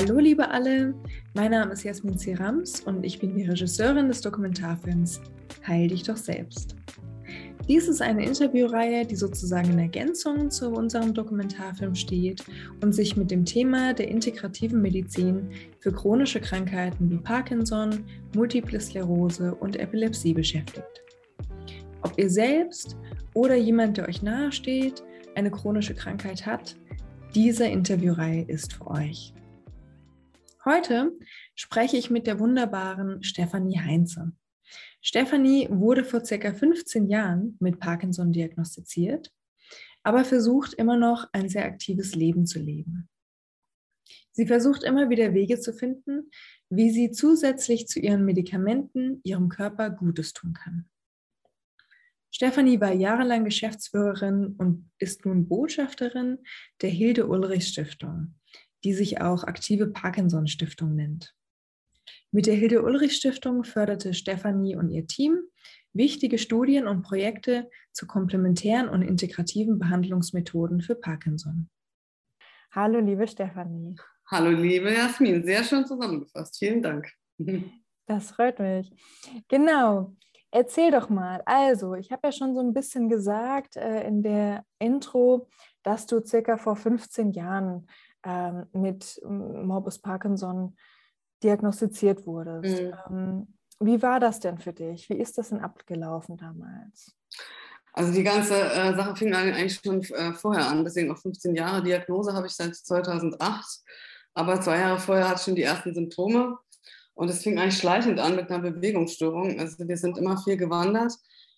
Hallo liebe alle, mein Name ist Jasmin Zirams und ich bin die Regisseurin des Dokumentarfilms Heil dich doch selbst. Dies ist eine Interviewreihe, die sozusagen in Ergänzung zu unserem Dokumentarfilm steht und sich mit dem Thema der integrativen Medizin für chronische Krankheiten wie Parkinson, Multiple Sklerose und Epilepsie beschäftigt. Ob ihr selbst oder jemand, der euch nahesteht, eine chronische Krankheit hat, diese Interviewreihe ist für euch. Heute spreche ich mit der wunderbaren Stefanie Heinze. Stefanie wurde vor circa 15 Jahren mit Parkinson diagnostiziert, aber versucht immer noch ein sehr aktives Leben zu leben. Sie versucht immer wieder Wege zu finden, wie sie zusätzlich zu ihren Medikamenten ihrem Körper Gutes tun kann. Stefanie war jahrelang Geschäftsführerin und ist nun Botschafterin der Hilde Ulrich Stiftung, die sich auch aktive Parkinson Stiftung nennt. Mit der Hilde Ulrich Stiftung förderte Stefanie und ihr Team wichtige Studien und Projekte zu komplementären und integrativen Behandlungsmethoden für Parkinson. Hallo, liebe Stefanie. Hallo, liebe Jasmin. Sehr schön zusammengefasst. Vielen Dank. Das freut mich. Genau. Erzähl doch mal. Also, ich habe ja schon so ein bisschen gesagt äh, in der Intro, dass du circa vor 15 Jahren ähm, mit Morbus Parkinson diagnostiziert wurdest. Mhm. Ähm, wie war das denn für dich? Wie ist das denn abgelaufen damals? Also die ganze äh, Sache fing eigentlich schon äh, vorher an, deswegen auch 15 Jahre Diagnose habe ich seit 2008. Aber zwei Jahre vorher hatte ich schon die ersten Symptome und es fing eigentlich schleichend an mit einer Bewegungsstörung. Also wir sind immer viel gewandert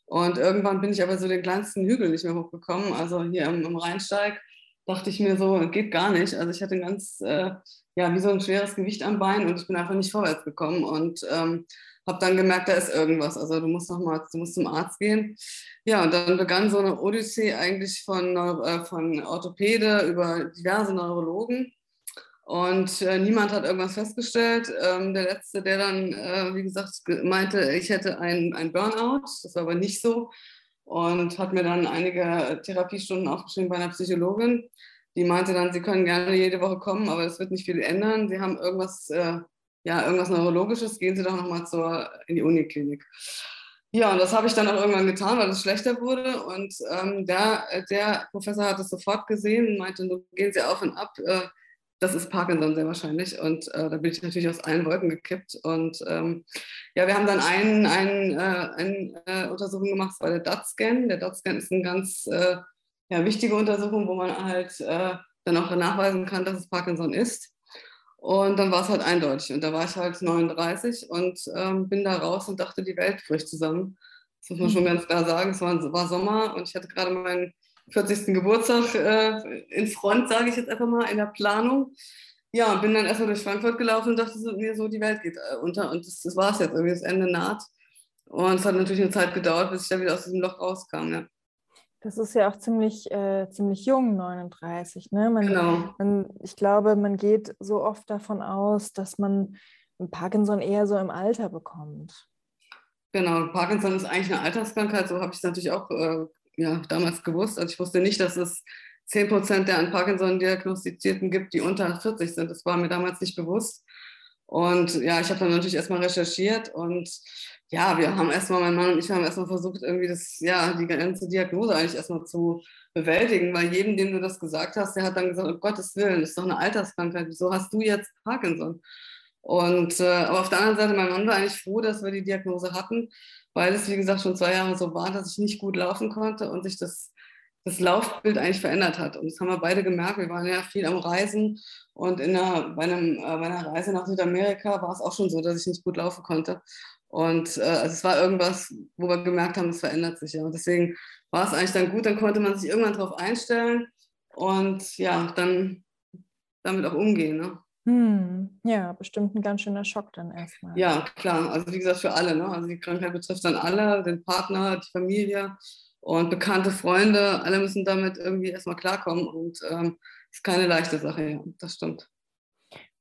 und irgendwann bin ich aber so den kleinsten Hügel nicht mehr hochgekommen. Also hier im, im Rheinsteig dachte ich mir so, geht gar nicht. Also ich hatte ein ganz, äh, ja, wie so ein schweres Gewicht am Bein und ich bin einfach nicht vorwärts gekommen und ähm, habe dann gemerkt, da ist irgendwas. Also du musst noch mal, du musst zum Arzt gehen. Ja, und dann begann so eine Odyssee eigentlich von, äh, von Orthopäde über diverse Neurologen. Und äh, niemand hat irgendwas festgestellt. Ähm, der letzte, der dann, äh, wie gesagt, meinte, ich hätte ein, ein Burnout. Das war aber nicht so und hat mir dann einige Therapiestunden aufgeschrieben bei einer Psychologin. Die meinte dann, sie können gerne jede Woche kommen, aber es wird nicht viel ändern. Sie haben irgendwas, äh, ja, irgendwas Neurologisches, gehen Sie doch nochmal in die Uniklinik. Ja, und das habe ich dann auch irgendwann getan, weil es schlechter wurde. Und ähm, der, der Professor hat es sofort gesehen und meinte, gehen Sie auf und ab. Äh, das ist Parkinson sehr wahrscheinlich. Und äh, da bin ich natürlich aus allen Wolken gekippt. Und ähm, ja, wir haben dann eine ein, äh, ein, äh, Untersuchung gemacht, das war der DAT-Scan. Der DAT-Scan ist eine ganz äh, ja, wichtige Untersuchung, wo man halt äh, dann auch nachweisen kann, dass es Parkinson ist. Und dann war es halt eindeutig. Und da war ich halt 39 und ähm, bin da raus und dachte, die Welt bricht zusammen. Das muss man schon mhm. ganz klar sagen. Es war, war Sommer und ich hatte gerade meinen 40. Geburtstag äh, in Front, sage ich jetzt einfach mal, in der Planung. Ja, bin dann erstmal durch Frankfurt gelaufen und dachte so, mir so, die Welt geht äh, unter. Und das, das war es jetzt, irgendwie das Ende naht. Und es hat natürlich eine Zeit gedauert, bis ich da wieder aus diesem Loch rauskam. Ja. Das ist ja auch ziemlich, äh, ziemlich jung, 39. Ne? Man, genau. Man, ich glaube, man geht so oft davon aus, dass man Parkinson eher so im Alter bekommt. Genau, Parkinson ist eigentlich eine Alterskrankheit, so habe ich es natürlich auch äh, ja, damals gewusst. Also ich wusste nicht, dass es 10 Prozent der an Parkinson diagnostizierten gibt, die unter 40 sind. Das war mir damals nicht bewusst. Und ja, ich habe dann natürlich erstmal recherchiert und ja, wir haben erstmal, mein Mann und ich haben erstmal versucht, irgendwie das, ja, die ganze Diagnose eigentlich erstmal zu bewältigen, weil jedem, dem du das gesagt hast, der hat dann gesagt, um Gottes Willen, das ist doch eine Alterskrankheit, wieso hast du jetzt Parkinson? Und äh, aber auf der anderen Seite, mein Mann war eigentlich froh, dass wir die Diagnose hatten, weil es, wie gesagt, schon zwei Jahre so war, dass ich nicht gut laufen konnte und sich das, das Laufbild eigentlich verändert hat. Und das haben wir beide gemerkt. Wir waren ja viel am Reisen und in einer, bei, einem, äh, bei einer Reise nach Südamerika war es auch schon so, dass ich nicht gut laufen konnte. Und äh, also es war irgendwas, wo wir gemerkt haben, es verändert sich ja. Und deswegen war es eigentlich dann gut, dann konnte man sich irgendwann darauf einstellen und ja, dann damit auch umgehen. Ne? Hm, ja, bestimmt ein ganz schöner Schock dann erstmal. Ja, klar. Also wie gesagt, für alle. Ne? Also die Krankheit betrifft dann alle, den Partner, die Familie und bekannte Freunde. Alle müssen damit irgendwie erstmal klarkommen und ähm, ist keine leichte Sache, ja, das stimmt.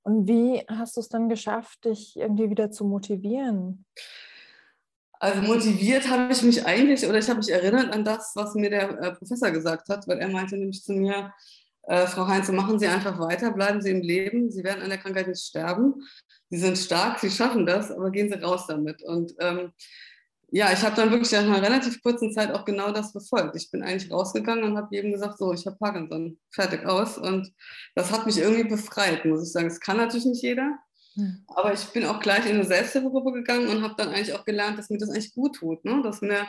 Und wie hast du es dann geschafft, dich irgendwie wieder zu motivieren? Also motiviert habe ich mich eigentlich oder ich habe mich erinnert an das, was mir der äh, Professor gesagt hat, weil er meinte nämlich zu mir, äh, Frau Heinze, machen Sie einfach weiter, bleiben Sie im Leben, Sie werden an der Krankheit nicht sterben. Sie sind stark, Sie schaffen das, aber gehen Sie raus damit. Und ähm, ja, ich habe dann wirklich nach einer relativ kurzen Zeit auch genau das befolgt. Ich bin eigentlich rausgegangen und habe jedem gesagt, so, ich habe Parkinson, fertig aus. Und das hat mich irgendwie befreit, muss ich sagen. Das kann natürlich nicht jeder. Hm. Aber ich bin auch gleich in eine Selbsthilfegruppe gegangen und habe dann eigentlich auch gelernt, dass mir das eigentlich gut tut. Ne? Dass, mir,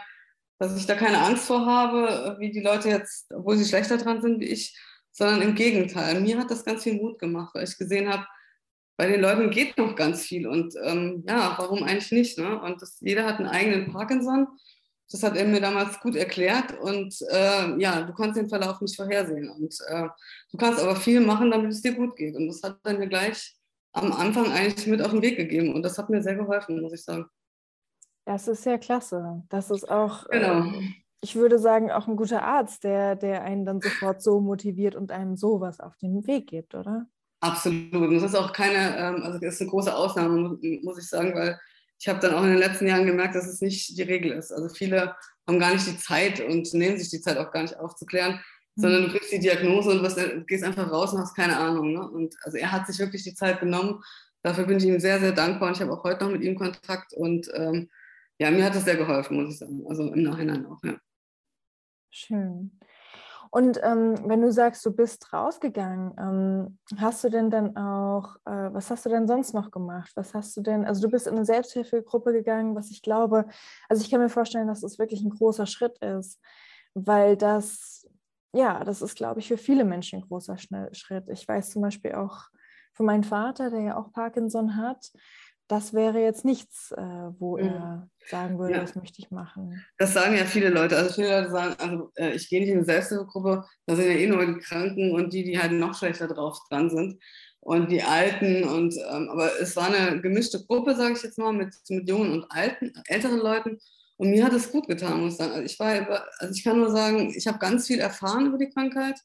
dass ich da keine Angst vor habe, wie die Leute jetzt, obwohl sie schlechter dran sind wie ich, sondern im Gegenteil. Mir hat das ganz viel Mut gemacht, weil ich gesehen habe, bei den Leuten geht noch ganz viel und ähm, ja, warum eigentlich nicht? Ne? Und das, jeder hat einen eigenen Parkinson. Das hat er mir damals gut erklärt und äh, ja, du kannst den Verlauf nicht vorhersehen und äh, du kannst aber viel machen, damit es dir gut geht. Und das hat er mir gleich am Anfang eigentlich mit auf den Weg gegeben und das hat mir sehr geholfen, muss ich sagen. Das ist sehr klasse. Das ist auch, genau. äh, ich würde sagen, auch ein guter Arzt, der, der einen dann sofort so motiviert und einem sowas auf den Weg gibt, oder? Absolut. Und das ist auch keine, ähm, also das ist eine große Ausnahme, muss ich sagen, weil ich habe dann auch in den letzten Jahren gemerkt, dass es nicht die Regel ist. Also viele haben gar nicht die Zeit und nehmen sich die Zeit auch gar nicht aufzuklären, mhm. sondern du kriegst die Diagnose und was, gehst einfach raus und hast keine Ahnung. Ne? Und also er hat sich wirklich die Zeit genommen. Dafür bin ich ihm sehr, sehr dankbar und ich habe auch heute noch mit ihm Kontakt und ähm, ja, mir hat das sehr geholfen, muss ich sagen. Also im Nachhinein auch, ja. Schön. Und ähm, wenn du sagst, du bist rausgegangen, ähm, hast du denn dann auch, äh, was hast du denn sonst noch gemacht? Was hast du denn, also du bist in eine Selbsthilfegruppe gegangen, was ich glaube, also ich kann mir vorstellen, dass das wirklich ein großer Schritt ist, weil das, ja, das ist, glaube ich, für viele Menschen ein großer Schritt. Ich weiß zum Beispiel auch von meinem Vater, der ja auch Parkinson hat, das wäre jetzt nichts, äh, wo mhm. er sagen würde, ja. das möchte ich machen. Das sagen ja viele Leute. Also viele Leute sagen, also äh, ich gehe nicht in eine Selbsthilfegruppe, da sind ja eh nur die Kranken und die, die halt noch schlechter drauf dran sind und die Alten. Und, ähm, aber es war eine gemischte Gruppe, sage ich jetzt mal, mit, mit jungen und alten, älteren Leuten. Und mir hat es gut getan, muss ich sagen. Also ich, war über, also ich kann nur sagen, ich habe ganz viel erfahren über die Krankheit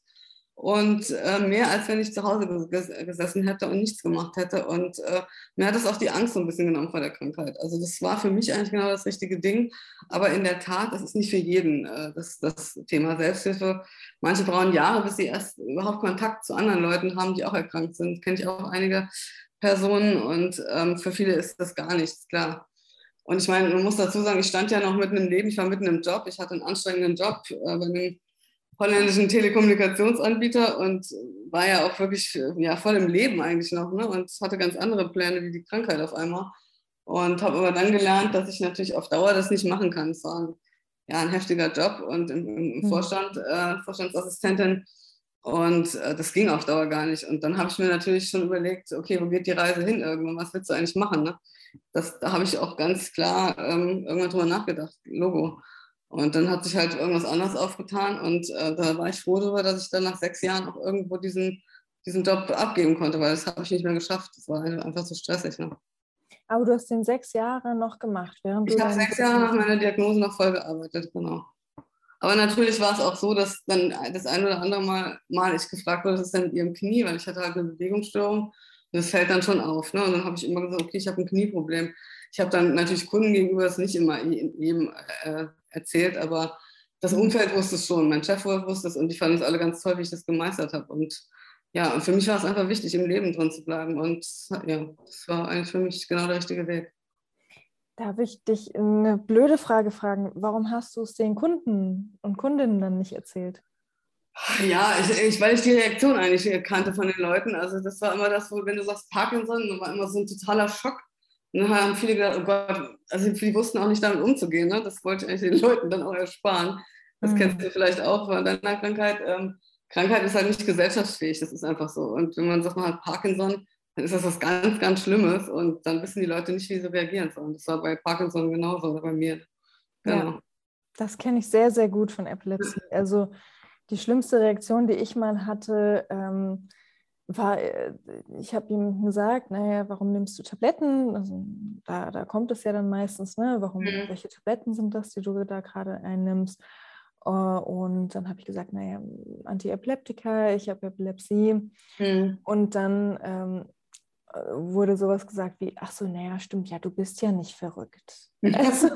und äh, mehr als wenn ich zu Hause ges gesessen hätte und nichts gemacht hätte. Und äh, mir hat es auch die Angst so ein bisschen genommen vor der Krankheit. Also das war für mich eigentlich genau das richtige Ding. Aber in der Tat, das ist nicht für jeden äh, das, das Thema Selbsthilfe. Manche brauchen Jahre, bis sie erst überhaupt Kontakt zu anderen Leuten haben, die auch erkrankt sind. Kenne ich auch einige Personen und ähm, für viele ist das gar nichts, klar. Und ich meine, man muss dazu sagen, ich stand ja noch mitten im Leben, ich war mitten im Job, ich hatte einen anstrengenden Job äh, bei einem holländischen Telekommunikationsanbieter und war ja auch wirklich ja, voll im Leben eigentlich noch ne? und hatte ganz andere Pläne wie die Krankheit auf einmal. Und habe aber dann gelernt, dass ich natürlich auf Dauer das nicht machen kann. Es war ein, ja, ein heftiger Job und im, im mhm. Vorstand, äh, Vorstandsassistentin. Und äh, das ging auf Dauer gar nicht. Und dann habe ich mir natürlich schon überlegt, okay, wo geht die Reise hin irgendwann? Was willst du eigentlich machen? Ne? Das, da habe ich auch ganz klar ähm, irgendwann drüber nachgedacht. Logo. Und dann hat sich halt irgendwas anderes aufgetan und äh, da war ich froh darüber, dass ich dann nach sechs Jahren auch irgendwo diesen, diesen Job abgeben konnte, weil das habe ich nicht mehr geschafft. Das war einfach so stressig. Ne? Aber du hast den sechs Jahre noch gemacht, während Ich habe sechs Jahre nach meiner Diagnose noch voll gearbeitet, genau. Aber natürlich war es auch so, dass dann das ein oder andere Mal, mal ich gefragt wurde, was ist denn mit ihrem Knie, weil ich hatte halt eine Bewegungsstörung und das fällt dann schon auf. Ne? Und dann habe ich immer gesagt, okay, ich habe ein Knieproblem. Ich habe dann natürlich Kunden gegenüber das nicht immer jedem äh, erzählt, aber das Umfeld wusste es schon, mein Chef wusste es und die fanden es alle ganz toll, wie ich das gemeistert habe. Und ja, und für mich war es einfach wichtig, im Leben drin zu bleiben. Und ja, das war eigentlich für mich genau der richtige Weg. Darf ich dich eine blöde Frage fragen? Warum hast du es den Kunden und Kundinnen dann nicht erzählt? Ja, ich, ich, weil ich die Reaktion eigentlich kannte von den Leuten. Also das war immer das, wo, wenn du sagst Parkinson, dann war immer so ein totaler Schock. Und dann haben viele gedacht, oh Gott, also die wussten auch nicht damit umzugehen. Ne? Das wollte ich eigentlich den Leuten dann auch ersparen. Das mhm. kennst du vielleicht auch von deiner Krankheit. Ähm, Krankheit ist halt nicht gesellschaftsfähig, das ist einfach so. Und wenn man sagt, man hat Parkinson, dann ist das was ganz, ganz Schlimmes und dann wissen die Leute nicht, wie sie reagieren sollen. Das war bei Parkinson genauso oder bei mir. Genau. Ja, das kenne ich sehr, sehr gut von Epilepsie. Also die schlimmste Reaktion, die ich mal hatte, ähm, war, äh, ich habe ihm gesagt, naja, warum nimmst du Tabletten? Also, da, da kommt es ja dann meistens, ne? Warum, mhm. welche Tabletten sind das, die du da gerade einnimmst? Äh, und dann habe ich gesagt, naja, Antiepileptika, ich habe Epilepsie. Mhm. Und dann ähm, äh, wurde sowas gesagt wie, ach so, naja, stimmt, ja, du bist ja nicht verrückt. Also,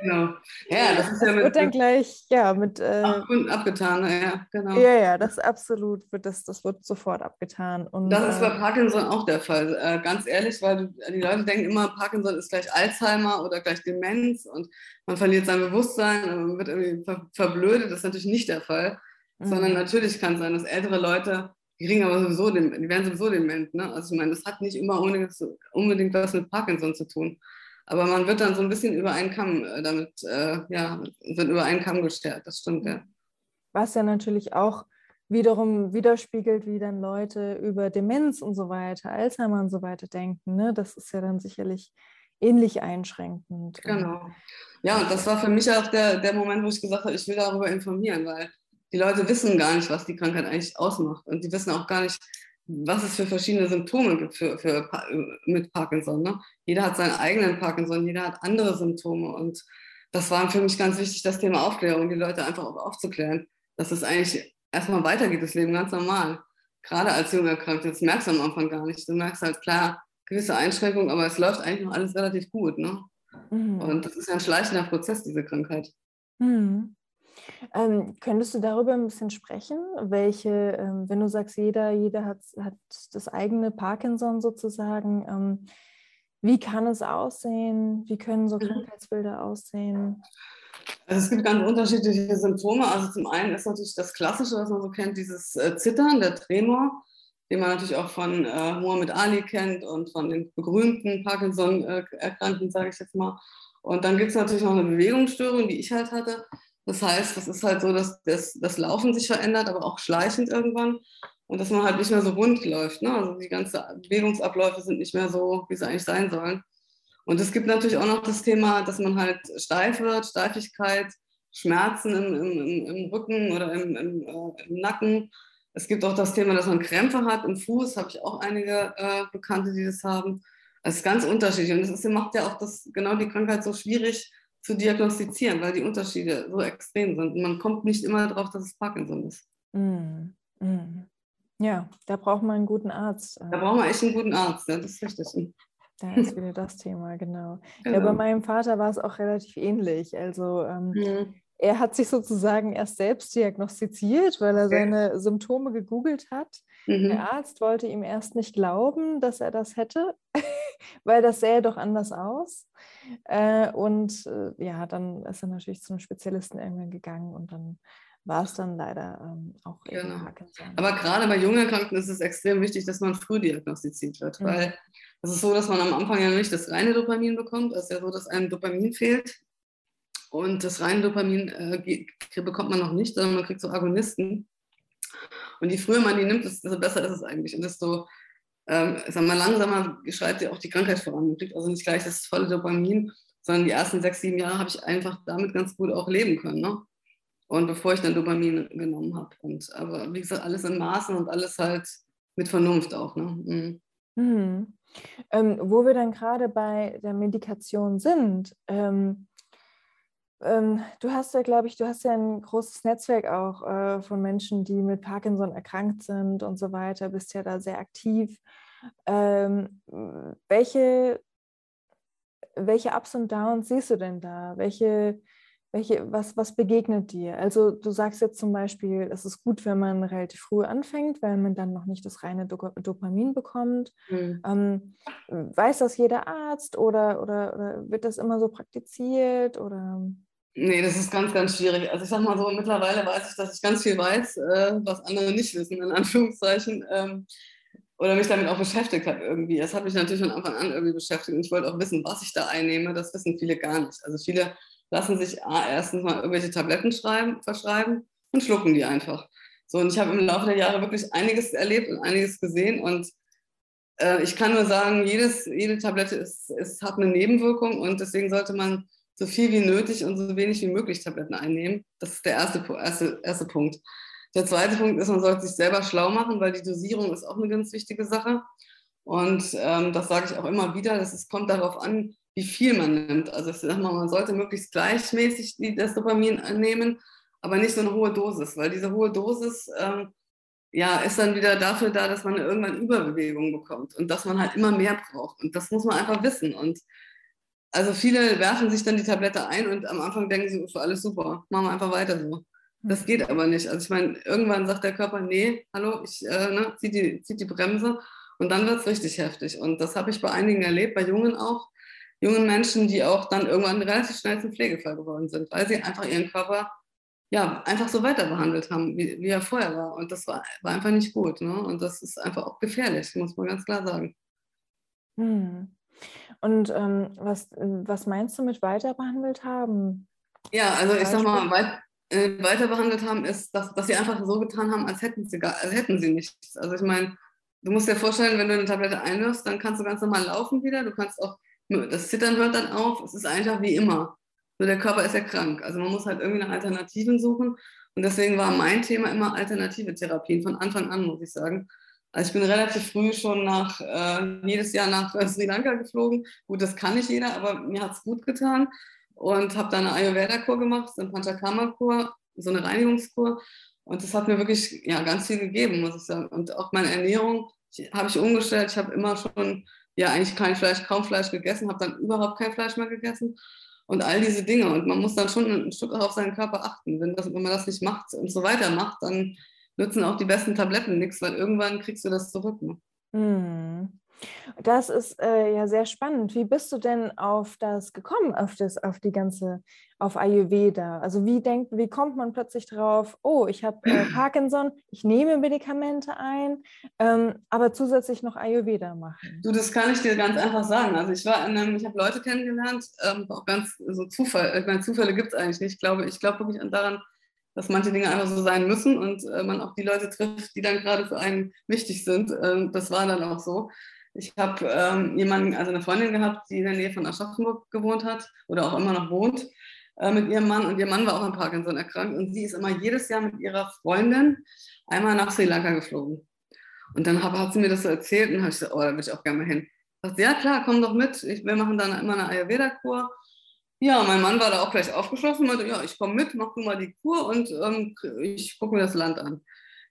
Genau. Ja, das ist das ja mit, wird dann gleich, ja, mit. Äh, abgetan, ja, genau. Ja, ja, das absolut wird das, das wird sofort abgetan. Und, das ist bei äh, Parkinson auch der Fall. Äh, ganz ehrlich, weil die Leute denken immer, Parkinson ist gleich Alzheimer oder gleich Demenz und man verliert sein Bewusstsein und man wird irgendwie ver verblödet. Das ist natürlich nicht der Fall. Sondern mhm. natürlich kann es sein, dass ältere Leute, die kriegen aber sowieso, die werden sowieso dement. Ne? Also ich meine, das hat nicht immer unbedingt was mit Parkinson zu tun. Aber man wird dann so ein bisschen über einen Kamm äh, damit, äh, ja, wird über einen Kamm gestärkt, das stimmt, ja. Was ja natürlich auch wiederum widerspiegelt, wie dann Leute über Demenz und so weiter, Alzheimer und so weiter denken. Ne? Das ist ja dann sicherlich ähnlich einschränkend. Genau. Ja, und das war für mich auch der, der Moment, wo ich gesagt habe, ich will darüber informieren, weil die Leute wissen gar nicht, was die Krankheit eigentlich ausmacht. Und die wissen auch gar nicht, was es für verschiedene Symptome gibt für, für, mit Parkinson. Ne? Jeder hat seinen eigenen Parkinson, jeder hat andere Symptome. Und das war für mich ganz wichtig, das Thema Aufklärung, die Leute einfach auch aufzuklären, dass es eigentlich erstmal weitergeht, das Leben ganz normal. Gerade als junger Erkrankter, das merkst du am Anfang gar nicht. Du merkst halt klar gewisse Einschränkungen, aber es läuft eigentlich noch alles relativ gut. Ne? Mhm. Und das ist ja ein schleichender Prozess, diese Krankheit. Mhm. Ähm, könntest du darüber ein bisschen sprechen? Welche, ähm, wenn du sagst, jeder, jeder hat, hat das eigene Parkinson sozusagen, ähm, wie kann es aussehen? Wie können so mhm. Krankheitsbilder aussehen? Also es gibt ganz unterschiedliche Symptome. Also zum einen ist natürlich das Klassische, was man so kennt, dieses äh, Zittern, der Tremor, den man natürlich auch von äh, Muhammad Ali kennt und von den berühmten Parkinson-Erkrankten, äh, sage ich jetzt mal. Und dann gibt es natürlich noch eine Bewegungsstörung, die ich halt hatte. Das heißt, das ist halt so, dass das, das Laufen sich verändert, aber auch schleichend irgendwann. Und dass man halt nicht mehr so rund läuft. Ne? Also die ganzen Bewegungsabläufe sind nicht mehr so, wie sie eigentlich sein sollen. Und es gibt natürlich auch noch das Thema, dass man halt steif wird, Steifigkeit, Schmerzen im, im, im Rücken oder im, äh, im, Nacken. Es gibt auch das Thema, dass man Krämpfe hat im Fuß, habe ich auch einige äh, Bekannte, die das haben. Das ist ganz unterschiedlich. Und das ist, macht ja auch das, genau die Krankheit so schwierig, zu diagnostizieren, weil die Unterschiede so extrem sind. Und man kommt nicht immer darauf, dass es Parkinson ist. Mm, mm. Ja, da braucht man einen guten Arzt. Da braucht man echt einen guten Arzt, ja, das ist richtig. Da ist wieder das Thema, genau. genau. Ja, bei meinem Vater war es auch relativ ähnlich. Also ähm, mhm. er hat sich sozusagen erst selbst diagnostiziert, weil er seine Symptome gegoogelt hat. Mhm. Der Arzt wollte ihm erst nicht glauben, dass er das hätte, weil das sähe doch anders aus. Äh, und äh, ja, dann ist er natürlich zu einem Spezialisten irgendwann gegangen und dann war es dann leider ähm, auch genau. Aber gerade bei jungen Erkrankten ist es extrem wichtig, dass man früh diagnostiziert wird, mhm. weil es ist so, dass man am Anfang ja nicht das reine Dopamin bekommt. Es ist ja so, dass einem Dopamin fehlt. Und das reine Dopamin äh, bekommt man noch nicht, sondern man kriegt so Agonisten. Und je früher man die nimmt, desto besser ist es eigentlich. Und desto ähm, sag mal, langsamer schreitet ja auch die Krankheit voran. Man kriegt also nicht gleich das volle Dopamin, sondern die ersten sechs, sieben Jahre habe ich einfach damit ganz gut auch leben können. Ne? Und bevor ich dann Dopamin genommen habe. Und aber wie gesagt, alles in Maßen und alles halt mit Vernunft auch. Ne? Mhm. Mhm. Ähm, wo wir dann gerade bei der Medikation sind, ähm, ähm, du hast ja, glaube ich, du hast ja ein großes Netzwerk auch äh, von Menschen, die mit Parkinson erkrankt sind und so weiter, bist ja da sehr aktiv. Ähm, welche, welche Ups und Downs siehst du denn da? Welche, welche, was, was begegnet dir? Also du sagst jetzt zum Beispiel, es ist gut, wenn man relativ früh anfängt, weil man dann noch nicht das reine Dopamin bekommt. Mhm. Ähm, weiß das jeder Arzt oder, oder, oder wird das immer so praktiziert? Oder? Nee, das ist ganz, ganz schwierig. Also ich sag mal so, mittlerweile weiß ich, dass ich ganz viel weiß, äh, was andere nicht wissen, in Anführungszeichen. Ähm, oder mich damit auch beschäftigt habe irgendwie. Das hat mich natürlich von Anfang an irgendwie beschäftigt und ich wollte auch wissen, was ich da einnehme. Das wissen viele gar nicht. Also viele lassen sich erstens mal irgendwelche Tabletten schreiben, verschreiben und schlucken die einfach. So, und ich habe im Laufe der Jahre wirklich einiges erlebt und einiges gesehen und äh, ich kann nur sagen, jedes, jede Tablette ist, ist, hat eine Nebenwirkung und deswegen sollte man so viel wie nötig und so wenig wie möglich Tabletten einnehmen. Das ist der erste, erste, erste Punkt. Der zweite Punkt ist, man sollte sich selber schlau machen, weil die Dosierung ist auch eine ganz wichtige Sache. Und ähm, das sage ich auch immer wieder, es kommt darauf an, wie viel man nimmt. Also ich sage mal, man sollte möglichst gleichmäßig das Dopamin nehmen, aber nicht so eine hohe Dosis, weil diese hohe Dosis ähm, ja, ist dann wieder dafür da, dass man irgendwann Überbewegung bekommt und dass man halt immer mehr braucht. Und das muss man einfach wissen. Und also viele werfen sich dann die Tablette ein und am Anfang denken sie, für alles super, machen wir einfach weiter so. Das geht aber nicht. Also ich meine, irgendwann sagt der Körper, nee, hallo, ich äh, ne, zieht, die, zieht die Bremse und dann wird es richtig heftig. Und das habe ich bei einigen erlebt, bei Jungen auch, jungen Menschen, die auch dann irgendwann relativ schnell zum Pflegefall geworden sind, weil sie einfach ihren Körper ja, einfach so weiter behandelt haben, wie, wie er vorher war. Und das war, war einfach nicht gut. Ne? Und das ist einfach auch gefährlich, muss man ganz klar sagen. Hm. Und ähm, was, was meinst du mit weiter behandelt haben? Ja, also ich sag mal, weit, äh, weiter behandelt haben, ist, dass, dass sie einfach so getan haben, als hätten sie, gar, als hätten sie nichts. Also ich meine, du musst dir vorstellen, wenn du eine Tablette einwirfst, dann kannst du ganz normal laufen wieder. Du kannst auch, das Zittern hört dann auf. Es ist einfach wie immer. Nur der Körper ist ja krank. Also man muss halt irgendwie nach Alternativen suchen. Und deswegen war mein Thema immer alternative Therapien von Anfang an, muss ich sagen. Also ich bin relativ früh schon nach, äh, jedes Jahr nach Sri Lanka geflogen. Gut, das kann nicht jeder, aber mir hat es gut getan. Und habe dann eine Ayurveda-Kur gemacht, so eine Panchakarma-Kur, so eine Reinigungskur. Und das hat mir wirklich ja, ganz viel gegeben, muss ich sagen. Und auch meine Ernährung habe ich umgestellt. Ich habe immer schon ja eigentlich kein Fleisch, kaum Fleisch gegessen, habe dann überhaupt kein Fleisch mehr gegessen und all diese Dinge. Und man muss dann schon ein Stück auf seinen Körper achten. Wenn, das, wenn man das nicht macht und so weiter macht, dann nützen auch die besten Tabletten nichts, weil irgendwann kriegst du das zurück. Ne? Hm. Das ist äh, ja sehr spannend. Wie bist du denn auf das gekommen, auf das, auf die ganze, auf Ayurveda? Also wie denkt, wie kommt man plötzlich drauf, oh, ich habe äh, Parkinson, ich nehme Medikamente ein, ähm, aber zusätzlich noch Ayurveda machen? Du, das kann ich dir ganz einfach sagen. Also ich war in einem, ich habe Leute kennengelernt, ähm, auch ganz so Zufall, ich meine, Zufälle gibt es eigentlich nicht. Ich glaube, ich glaube wirklich daran, dass manche Dinge einfach so sein müssen und äh, man auch die Leute trifft, die dann gerade für einen wichtig sind. Ähm, das war dann auch so. Ich habe ähm, jemanden, also eine Freundin gehabt, die in der Nähe von Aschaffenburg gewohnt hat oder auch immer noch wohnt äh, mit ihrem Mann und ihr Mann war auch an Parkinson erkrankt und sie ist immer jedes Jahr mit ihrer Freundin einmal nach Sri Lanka geflogen. Und dann hab, hat sie mir das so erzählt und habe ich gesagt, oh, da will ich auch gerne mal hin. Ich dachte, ja klar, komm doch mit. Ich, wir machen dann immer eine Ayurveda-Kur. Ja, mein Mann war da auch gleich aufgeschlossen und meinte, ja, ich komme mit, mach du mal die Kur und ähm, ich gucke mir das Land an.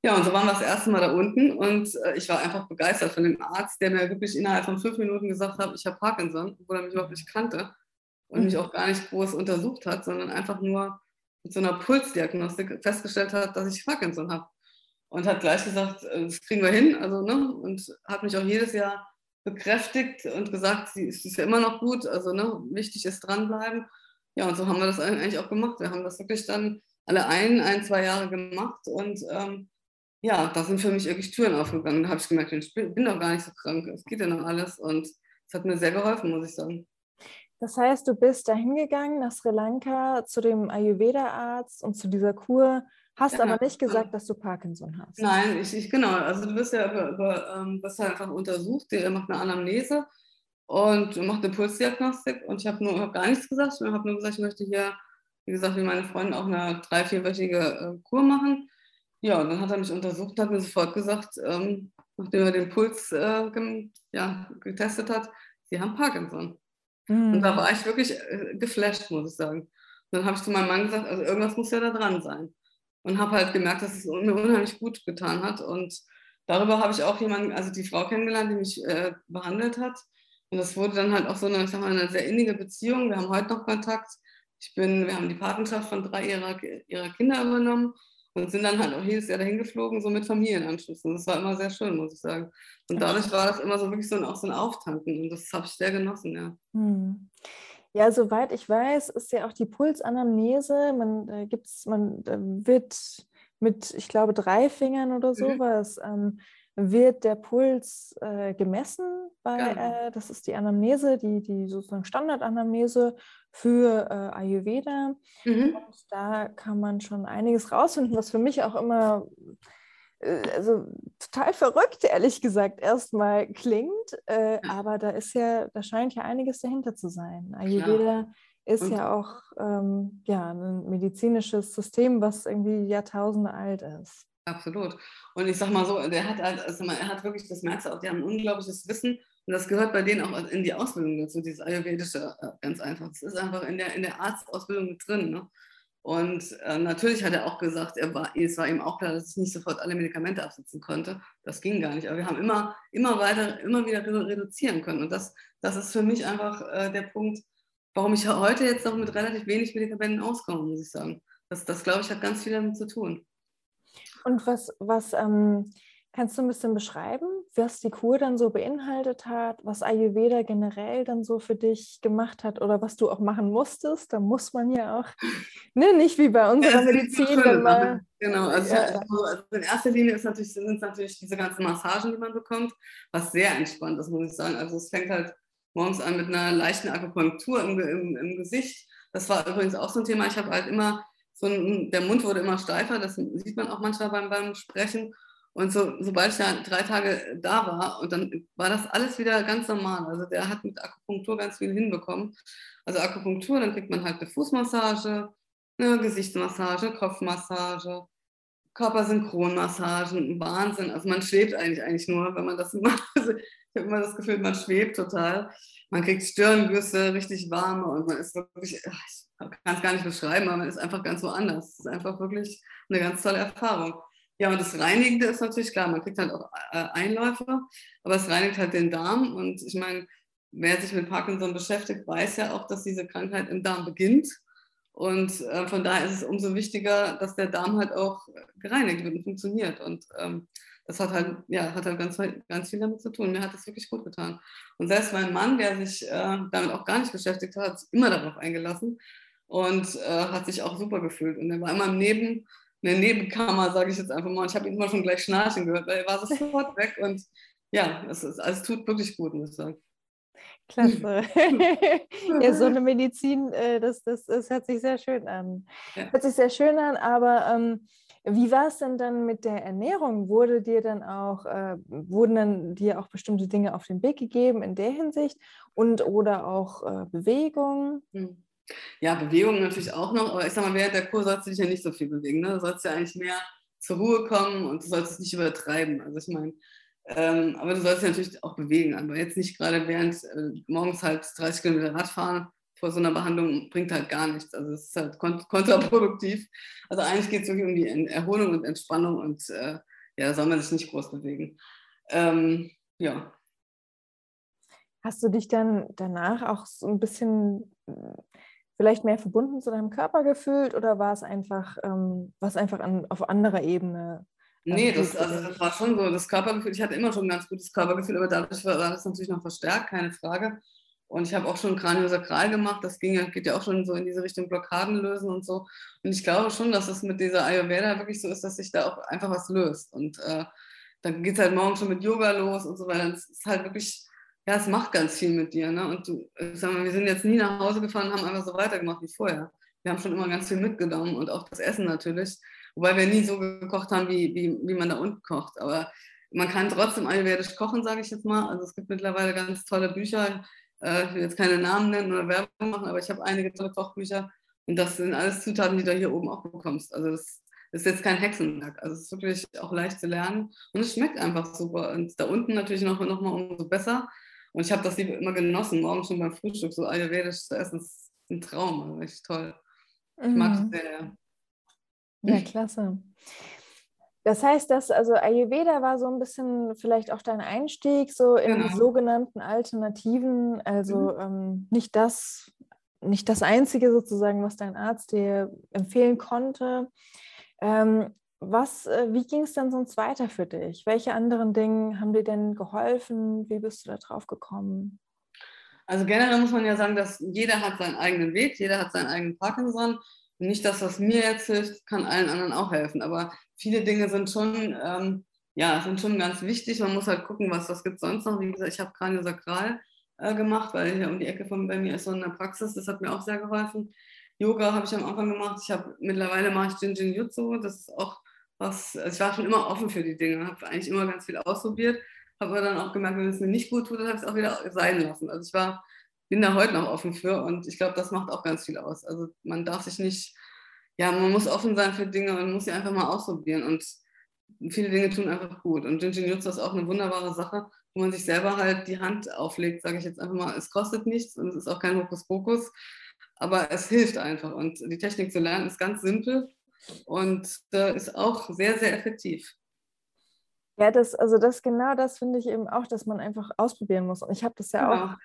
Ja, und so waren wir das erste Mal da unten und äh, ich war einfach begeistert von dem Arzt, der mir wirklich innerhalb von fünf Minuten gesagt hat, ich habe Parkinson, obwohl er mich überhaupt nicht kannte und mich auch gar nicht groß untersucht hat, sondern einfach nur mit so einer Pulsdiagnostik festgestellt hat, dass ich Parkinson habe. Und hat gleich gesagt, äh, das kriegen wir hin. Also, ne? Und hat mich auch jedes Jahr bekräftigt und gesagt, sie ist ja immer noch gut. Also ne? wichtig ist dranbleiben. Ja, und so haben wir das eigentlich auch gemacht. Wir haben das wirklich dann alle ein, ein, zwei Jahre gemacht und ähm, ja, da sind für mich wirklich Türen aufgegangen. Da habe ich gemerkt, ich bin doch gar nicht so krank. Es geht ja noch alles. Und es hat mir sehr geholfen, muss ich sagen. Das heißt, du bist da hingegangen nach Sri Lanka zu dem Ayurveda-Arzt und zu dieser Kur, hast ja, aber nicht gesagt, dass du Parkinson hast. Nein, ich, ich genau. Also du wirst ja über, über, ähm, wirst halt einfach untersucht, der macht eine Anamnese und macht eine Pulsdiagnostik. Und ich habe nur hab gar nichts gesagt. Ich habe nur gesagt, ich möchte hier, wie gesagt, wie meine Freundin auch eine drei-, vierwöchige äh, Kur machen. Ja, und dann hat er mich untersucht und hat mir sofort gesagt, ähm, nachdem er den Puls äh, ja, getestet hat, sie haben Parkinson. Mhm. Und da war ich wirklich äh, geflasht, muss ich sagen. Und dann habe ich zu meinem Mann gesagt, also irgendwas muss ja da dran sein. Und habe halt gemerkt, dass es mir unheimlich gut getan hat. Und darüber habe ich auch jemanden, also die Frau kennengelernt, die mich äh, behandelt hat. Und das wurde dann halt auch so eine, ich sag mal, eine sehr innige Beziehung. Wir haben heute noch Kontakt. Ich bin, wir haben die Patenschaft von drei ihrer, ihrer Kinder übernommen und sind dann halt auch jedes Jahr dahin geflogen, so mit Familienanschlüssen. Das war immer sehr schön, muss ich sagen. Und dadurch war das immer so wirklich so ein, auch so ein Auftanken und das habe ich sehr genossen, ja. Hm. Ja, soweit ich weiß, ist ja auch die Pulsanamnese, man äh, gibt's, man äh, wird mit, ich glaube, drei Fingern oder mhm. sowas, mhm. ähm, wird der Puls äh, gemessen. Bei, genau. äh, das ist die Anamnese, die, die sozusagen Standardanamnese für äh, Ayurveda. Mhm. Und da kann man schon einiges rausfinden, was für mich auch immer also total verrückt, ehrlich gesagt, erstmal klingt. Äh, aber da ist ja, da scheint ja einiges dahinter zu sein. Ayurveda Klar. ist und ja auch ähm, ja, ein medizinisches System, was irgendwie Jahrtausende alt ist. Absolut. Und ich sag mal so, der hat halt, also er hat wirklich, das merkst du auch, die haben ein unglaubliches Wissen und das gehört bei denen auch in die Ausbildung dazu, dieses Ayurvedische, äh, ganz einfach. Das ist einfach in der, in der Arztausbildung mit drin. Ne? Und äh, natürlich hat er auch gesagt, er war, es war ihm auch klar, dass ich nicht sofort alle Medikamente absetzen konnte. Das ging gar nicht. Aber wir haben immer, immer weiter, immer wieder reduzieren können. Und das, das ist für mich einfach äh, der Punkt, warum ich heute jetzt noch mit relativ wenig Medikamenten auskomme, muss ich sagen. Das, das glaube ich, hat ganz viel damit zu tun. Und was, was ähm, kannst du ein bisschen beschreiben, was die Kur dann so beinhaltet hat, was Ayurveda generell dann so für dich gemacht hat oder was du auch machen musstest? Da muss man ja auch, ne, nicht wie bei unserer ja, Medizin. Dann mal, genau, also, ja. also, in erster Linie ist natürlich, sind es natürlich diese ganzen Massagen, die man bekommt, was sehr entspannt ist, muss ich sagen. Also es fängt halt morgens an mit einer leichten Akupunktur im, im, im Gesicht. Das war übrigens auch so ein Thema. Ich habe halt immer so ein, der Mund wurde immer steifer, das sieht man auch manchmal beim, beim Sprechen. Und so, sobald ich da drei Tage da war, und dann war das alles wieder ganz normal. Also der hat mit Akupunktur ganz viel hinbekommen. Also Akupunktur, dann kriegt man halt eine Fußmassage, eine Gesichtsmassage, Kopfmassage, Körpersynchronmassagen, Wahnsinn. Also man schwebt eigentlich eigentlich nur, wenn man das macht. Also ich habe immer das Gefühl, man schwebt total. Man kriegt Stirngüsse, richtig warme und man ist wirklich, ich kann es gar nicht beschreiben, aber man ist einfach ganz woanders. Es ist einfach wirklich eine ganz tolle Erfahrung. Ja, und das Reinigende ist natürlich klar, man kriegt halt auch äh, Einläufe, aber es reinigt halt den Darm. Und ich meine, wer sich mit Parkinson beschäftigt, weiß ja auch, dass diese Krankheit im Darm beginnt. Und äh, von daher ist es umso wichtiger, dass der Darm halt auch gereinigt wird und funktioniert. Und ähm, das hat halt, ja, hat halt ganz, ganz viel damit zu tun. Mir hat das wirklich gut getan. Und selbst mein Mann, der sich äh, damit auch gar nicht beschäftigt hat, hat sich immer darauf eingelassen und äh, hat sich auch super gefühlt. Und er war immer im Neben, in der Nebenkammer, sage ich jetzt einfach mal. Und ich habe ihn immer schon gleich schnarchen gehört, weil er war sofort weg. Und ja, es, ist, es tut wirklich gut, muss ich sagen. Klasse. ja, so eine Medizin, äh, das, das, das hört sich sehr schön an. Ja. Hört sich sehr schön an, aber ähm, wie war es denn dann mit der Ernährung? Wurde dir dann auch, äh, wurden dann dir auch bestimmte Dinge auf den Weg gegeben in der Hinsicht und oder auch äh, Bewegung? Hm. Ja, Bewegung natürlich auch noch, aber ich sag mal, während der Kur sollst du dich ja nicht so viel bewegen. Ne? Du sollst ja eigentlich mehr zur Ruhe kommen und du sollst es nicht übertreiben. Also ich meine, ähm, aber du sollst dich natürlich auch bewegen. Aber jetzt nicht gerade während äh, morgens halt 30 Kilometer Radfahren vor so einer Behandlung bringt halt gar nichts. Also es ist halt kont kontraproduktiv. Also eigentlich geht es wirklich um die Erholung und Entspannung und äh, ja, soll man sich nicht groß bewegen. Ähm, ja. Hast du dich dann danach auch so ein bisschen vielleicht mehr verbunden zu deinem Körper gefühlt oder war es einfach, ähm, was einfach an, auf anderer Ebene? Nee, das, also das war schon so, das Körpergefühl, ich hatte immer schon ein ganz gutes Körpergefühl, aber dadurch war, war das natürlich noch verstärkt, keine Frage. Und ich habe auch schon Kraniosakral gemacht, das ging, geht ja auch schon so in diese Richtung Blockaden lösen und so. Und ich glaube schon, dass es mit dieser Ayurveda wirklich so ist, dass sich da auch einfach was löst. Und äh, dann geht es halt morgen schon mit Yoga los und so weiter. Es ist halt wirklich ja, es macht ganz viel mit dir. Ne? Und du, sag mal, wir sind jetzt nie nach Hause gefahren haben einfach so weitergemacht wie vorher. Wir haben schon immer ganz viel mitgenommen und auch das Essen natürlich. Wobei wir nie so gekocht haben, wie, wie, wie man da unten kocht. Aber man kann trotzdem ayurvedisch kochen, sage ich jetzt mal. Also es gibt mittlerweile ganz tolle Bücher. Äh, ich will jetzt keine Namen nennen oder Werbung machen, aber ich habe einige tolle Kochbücher. Und das sind alles Zutaten, die du hier oben auch bekommst. Also das ist jetzt kein Hexenwerk. Also es ist wirklich auch leicht zu lernen. Und es schmeckt einfach super. Und da unten natürlich noch, noch mal umso besser. Und ich habe das immer genossen, morgen schon beim Frühstück so ayurvedisch zu essen. Das ist ein Traum, also echt toll. Ich mag es mhm. sehr. Ja, klasse. Das heißt, dass also Ayurveda war so ein bisschen vielleicht auch dein Einstieg so in genau. sogenannten Alternativen, also mhm. ähm, nicht das, nicht das einzige sozusagen, was dein Arzt dir empfehlen konnte. Ähm, was, äh, wie ging es dann sonst weiter für dich? Welche anderen Dinge haben dir denn geholfen? Wie bist du da drauf gekommen? Also generell muss man ja sagen, dass jeder hat seinen eigenen Weg, jeder hat seinen eigenen Parkinson. Und nicht das, was mir jetzt hilft, kann allen anderen auch helfen. Aber viele Dinge sind schon, ähm, ja, sind schon ganz wichtig. Man muss halt gucken, was, was gibt es sonst noch. Wie gesagt, ich habe Kraniosakral äh, gemacht, weil hier um die Ecke von bei mir ist so eine Praxis. Das hat mir auch sehr geholfen. Yoga habe ich am Anfang gemacht. Ich habe mittlerweile mache ich Jinjin Jutsu. Das ist auch was, also ich war schon immer offen für die Dinge, habe eigentlich immer ganz viel ausprobiert, habe aber dann auch gemerkt, wenn es mir nicht gut tut, dann habe ich es auch wieder sein lassen. Also ich war, bin da heute noch offen für und ich glaube, das macht auch ganz viel aus. Also man darf sich nicht, ja, man muss offen sein für Dinge und muss sie einfach mal ausprobieren und viele Dinge tun einfach gut. Und Jinjin Jutsu ist auch eine wunderbare Sache, wo man sich selber halt die Hand auflegt, sage ich jetzt einfach mal. Es kostet nichts und es ist auch kein Hokuspokus, aber es hilft einfach. Und die Technik zu lernen ist ganz simpel und äh, ist auch sehr, sehr effektiv. Ja, das, also das genau das finde ich eben auch, dass man einfach ausprobieren muss. Und ich habe das ja genau. auch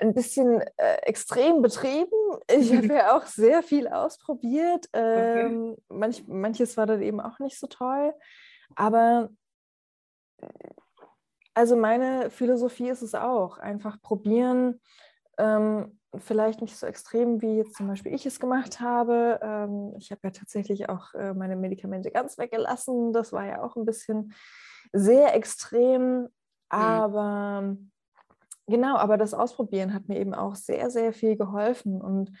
ein bisschen äh, extrem betrieben. Ich habe ja auch sehr viel ausprobiert. Ähm, okay. manch, manches war dann eben auch nicht so toll. Aber also meine Philosophie ist es auch, einfach probieren, ähm, vielleicht nicht so extrem, wie jetzt zum Beispiel ich es gemacht habe. Ähm, ich habe ja tatsächlich auch äh, meine Medikamente ganz weggelassen. Das war ja auch ein bisschen sehr extrem. Mhm. Aber genau, aber das Ausprobieren hat mir eben auch sehr, sehr viel geholfen. Und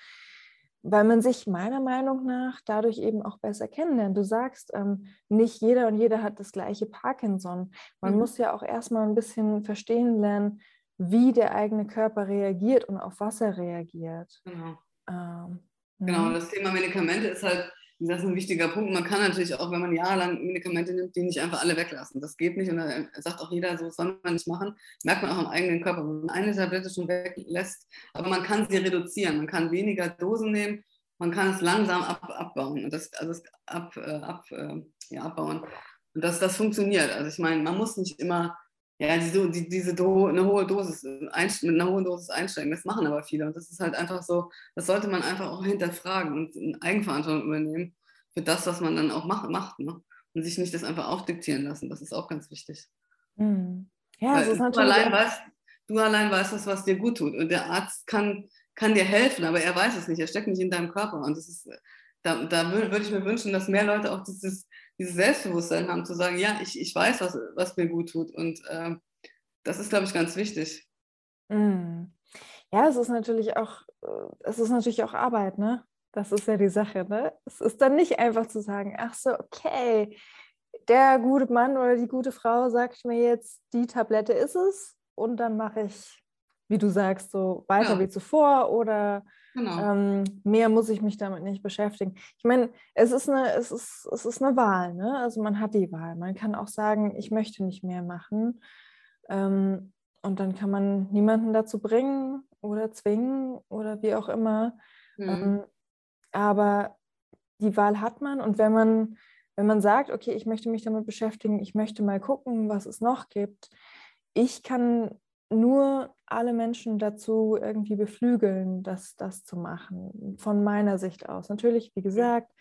weil man sich meiner Meinung nach dadurch eben auch besser kennenlernt. Du sagst, ähm, nicht jeder und jeder hat das gleiche Parkinson. Man mhm. muss ja auch erstmal ein bisschen verstehen lernen, wie der eigene Körper reagiert und auf was er reagiert. Genau. Ähm, genau, ne? das Thema Medikamente ist halt, das ist ein wichtiger Punkt. Man kann natürlich auch, wenn man jahrelang Medikamente nimmt, die nicht einfach alle weglassen. Das geht nicht und da sagt auch jeder, so soll man nicht machen. Merkt man auch im eigenen Körper, wenn man eine Tablette schon weglässt. Aber man kann sie reduzieren. Man kann weniger Dosen nehmen. Man kann es langsam ab, abbauen und das, also das ab, äh, ab, äh, ja, abbauen. Und das, das funktioniert. Also ich meine, man muss nicht immer ja, die, die, diese Do eine hohe Dosis, mit einer hohen Dosis einsteigen, das machen aber viele. Und das ist halt einfach so, das sollte man einfach auch hinterfragen und Eigenverantwortung übernehmen für das, was man dann auch macht. macht ne? Und sich nicht das einfach aufdiktieren lassen. Das ist auch ganz wichtig. Mhm. Ja, das ist natürlich. Du allein, weißt, du allein weißt das, was dir gut tut. Und der Arzt kann, kann dir helfen, aber er weiß es nicht. Er steckt nicht in deinem Körper. Und das ist, da, da würde ich mir wünschen, dass mehr Leute auch dieses dieses Selbstbewusstsein haben, zu sagen, ja, ich, ich weiß, was, was mir gut tut. Und äh, das ist, glaube ich, ganz wichtig. Mm. Ja, es ist natürlich auch, äh, es ist natürlich auch Arbeit, ne? Das ist ja die Sache, ne? Es ist dann nicht einfach zu sagen, ach so, okay, der gute Mann oder die gute Frau sagt mir jetzt, die Tablette ist es und dann mache ich, wie du sagst, so weiter ja. wie zuvor oder Genau. Ähm, mehr muss ich mich damit nicht beschäftigen. Ich meine, es ist eine, es ist, es ist eine Wahl, ne? Also man hat die Wahl. Man kann auch sagen, ich möchte nicht mehr machen. Ähm, und dann kann man niemanden dazu bringen oder zwingen oder wie auch immer. Mhm. Ähm, aber die Wahl hat man und wenn man, wenn man sagt, okay, ich möchte mich damit beschäftigen, ich möchte mal gucken, was es noch gibt, ich kann nur alle Menschen dazu irgendwie beflügeln, das, das zu machen, von meiner Sicht aus. Natürlich, wie gesagt,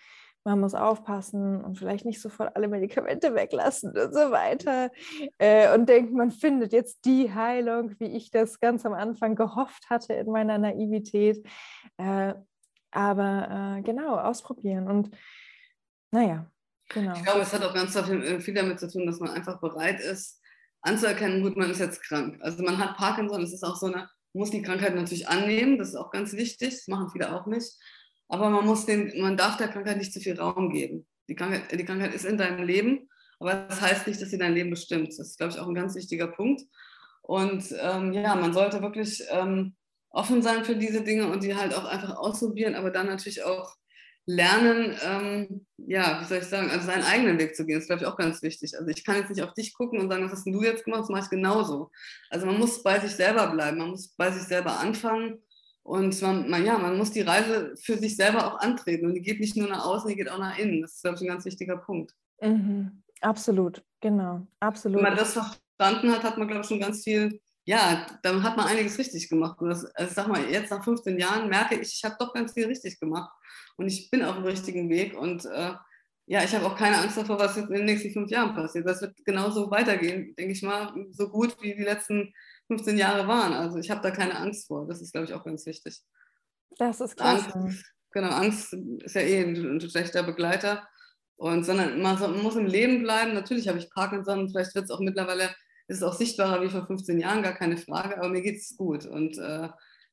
man muss aufpassen und vielleicht nicht sofort alle Medikamente weglassen und so weiter. Äh, und denkt, man findet jetzt die Heilung, wie ich das ganz am Anfang gehofft hatte in meiner Naivität. Äh, aber äh, genau, ausprobieren. Und naja, genau. Ich glaube, es hat auch ganz viel damit zu tun, dass man einfach bereit ist, anzuerkennen, gut, man ist jetzt krank. Also man hat Parkinson, das ist auch so eine, muss die Krankheit natürlich annehmen, das ist auch ganz wichtig, das machen viele auch nicht. Aber man muss den, man darf der Krankheit nicht zu viel Raum geben. Die Krankheit, die Krankheit ist in deinem Leben, aber das heißt nicht, dass sie dein Leben bestimmt. Das ist, glaube ich, auch ein ganz wichtiger Punkt. Und ähm, ja, man sollte wirklich ähm, offen sein für diese Dinge und die halt auch einfach ausprobieren, aber dann natürlich auch lernen, ähm, ja, wie soll ich sagen, also seinen eigenen Weg zu gehen, ist, glaube ich, auch ganz wichtig. Also ich kann jetzt nicht auf dich gucken und sagen, was hast du jetzt gemacht, das mache ich genauso. Also man muss bei sich selber bleiben, man muss bei sich selber anfangen und man, man, ja, man muss die Reise für sich selber auch antreten und die geht nicht nur nach außen, die geht auch nach innen. Das ist, glaube ich, ein ganz wichtiger Punkt. Mhm. Absolut, genau, absolut. Wenn man das verstanden hat, hat man, glaube ich, schon ganz viel ja, dann hat man einiges richtig gemacht. Und das, also sag mal, jetzt nach 15 Jahren merke ich, ich habe doch ganz viel richtig gemacht und ich bin auf dem richtigen Weg und äh, ja, ich habe auch keine Angst davor, was jetzt in den nächsten fünf Jahren passiert. Das wird genauso weitergehen, denke ich mal, so gut wie die letzten 15 Jahre waren. Also ich habe da keine Angst vor. Das ist, glaube ich, auch ganz wichtig. Das ist klasse. Angst, genau, Angst ist ja eh ein, ein schlechter Begleiter. Und sondern man, man, muss im Leben bleiben. Natürlich habe ich Parkinson, vielleicht wird es auch mittlerweile ist auch sichtbarer wie vor 15 Jahren, gar keine Frage, aber mir geht es gut. Und äh,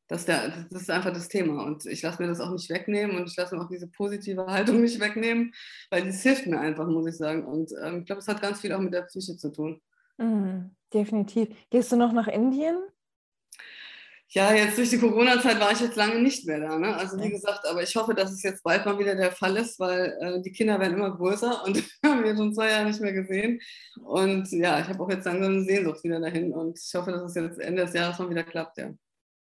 das, der, das ist einfach das Thema. Und ich lasse mir das auch nicht wegnehmen und ich lasse mir auch diese positive Haltung nicht wegnehmen, weil das hilft mir einfach, muss ich sagen. Und ähm, ich glaube, es hat ganz viel auch mit der Psyche zu tun. Mhm, definitiv. Gehst du noch nach Indien? Ja, jetzt durch die Corona-Zeit war ich jetzt lange nicht mehr da. Ne? Also wie gesagt, aber ich hoffe, dass es jetzt bald mal wieder der Fall ist, weil äh, die Kinder werden immer größer und haben wir schon zwei Jahre nicht mehr gesehen. Und ja, ich habe auch jetzt langsam eine Sehnsucht wieder dahin und ich hoffe, dass es jetzt Ende des Jahres mal wieder klappt, ja.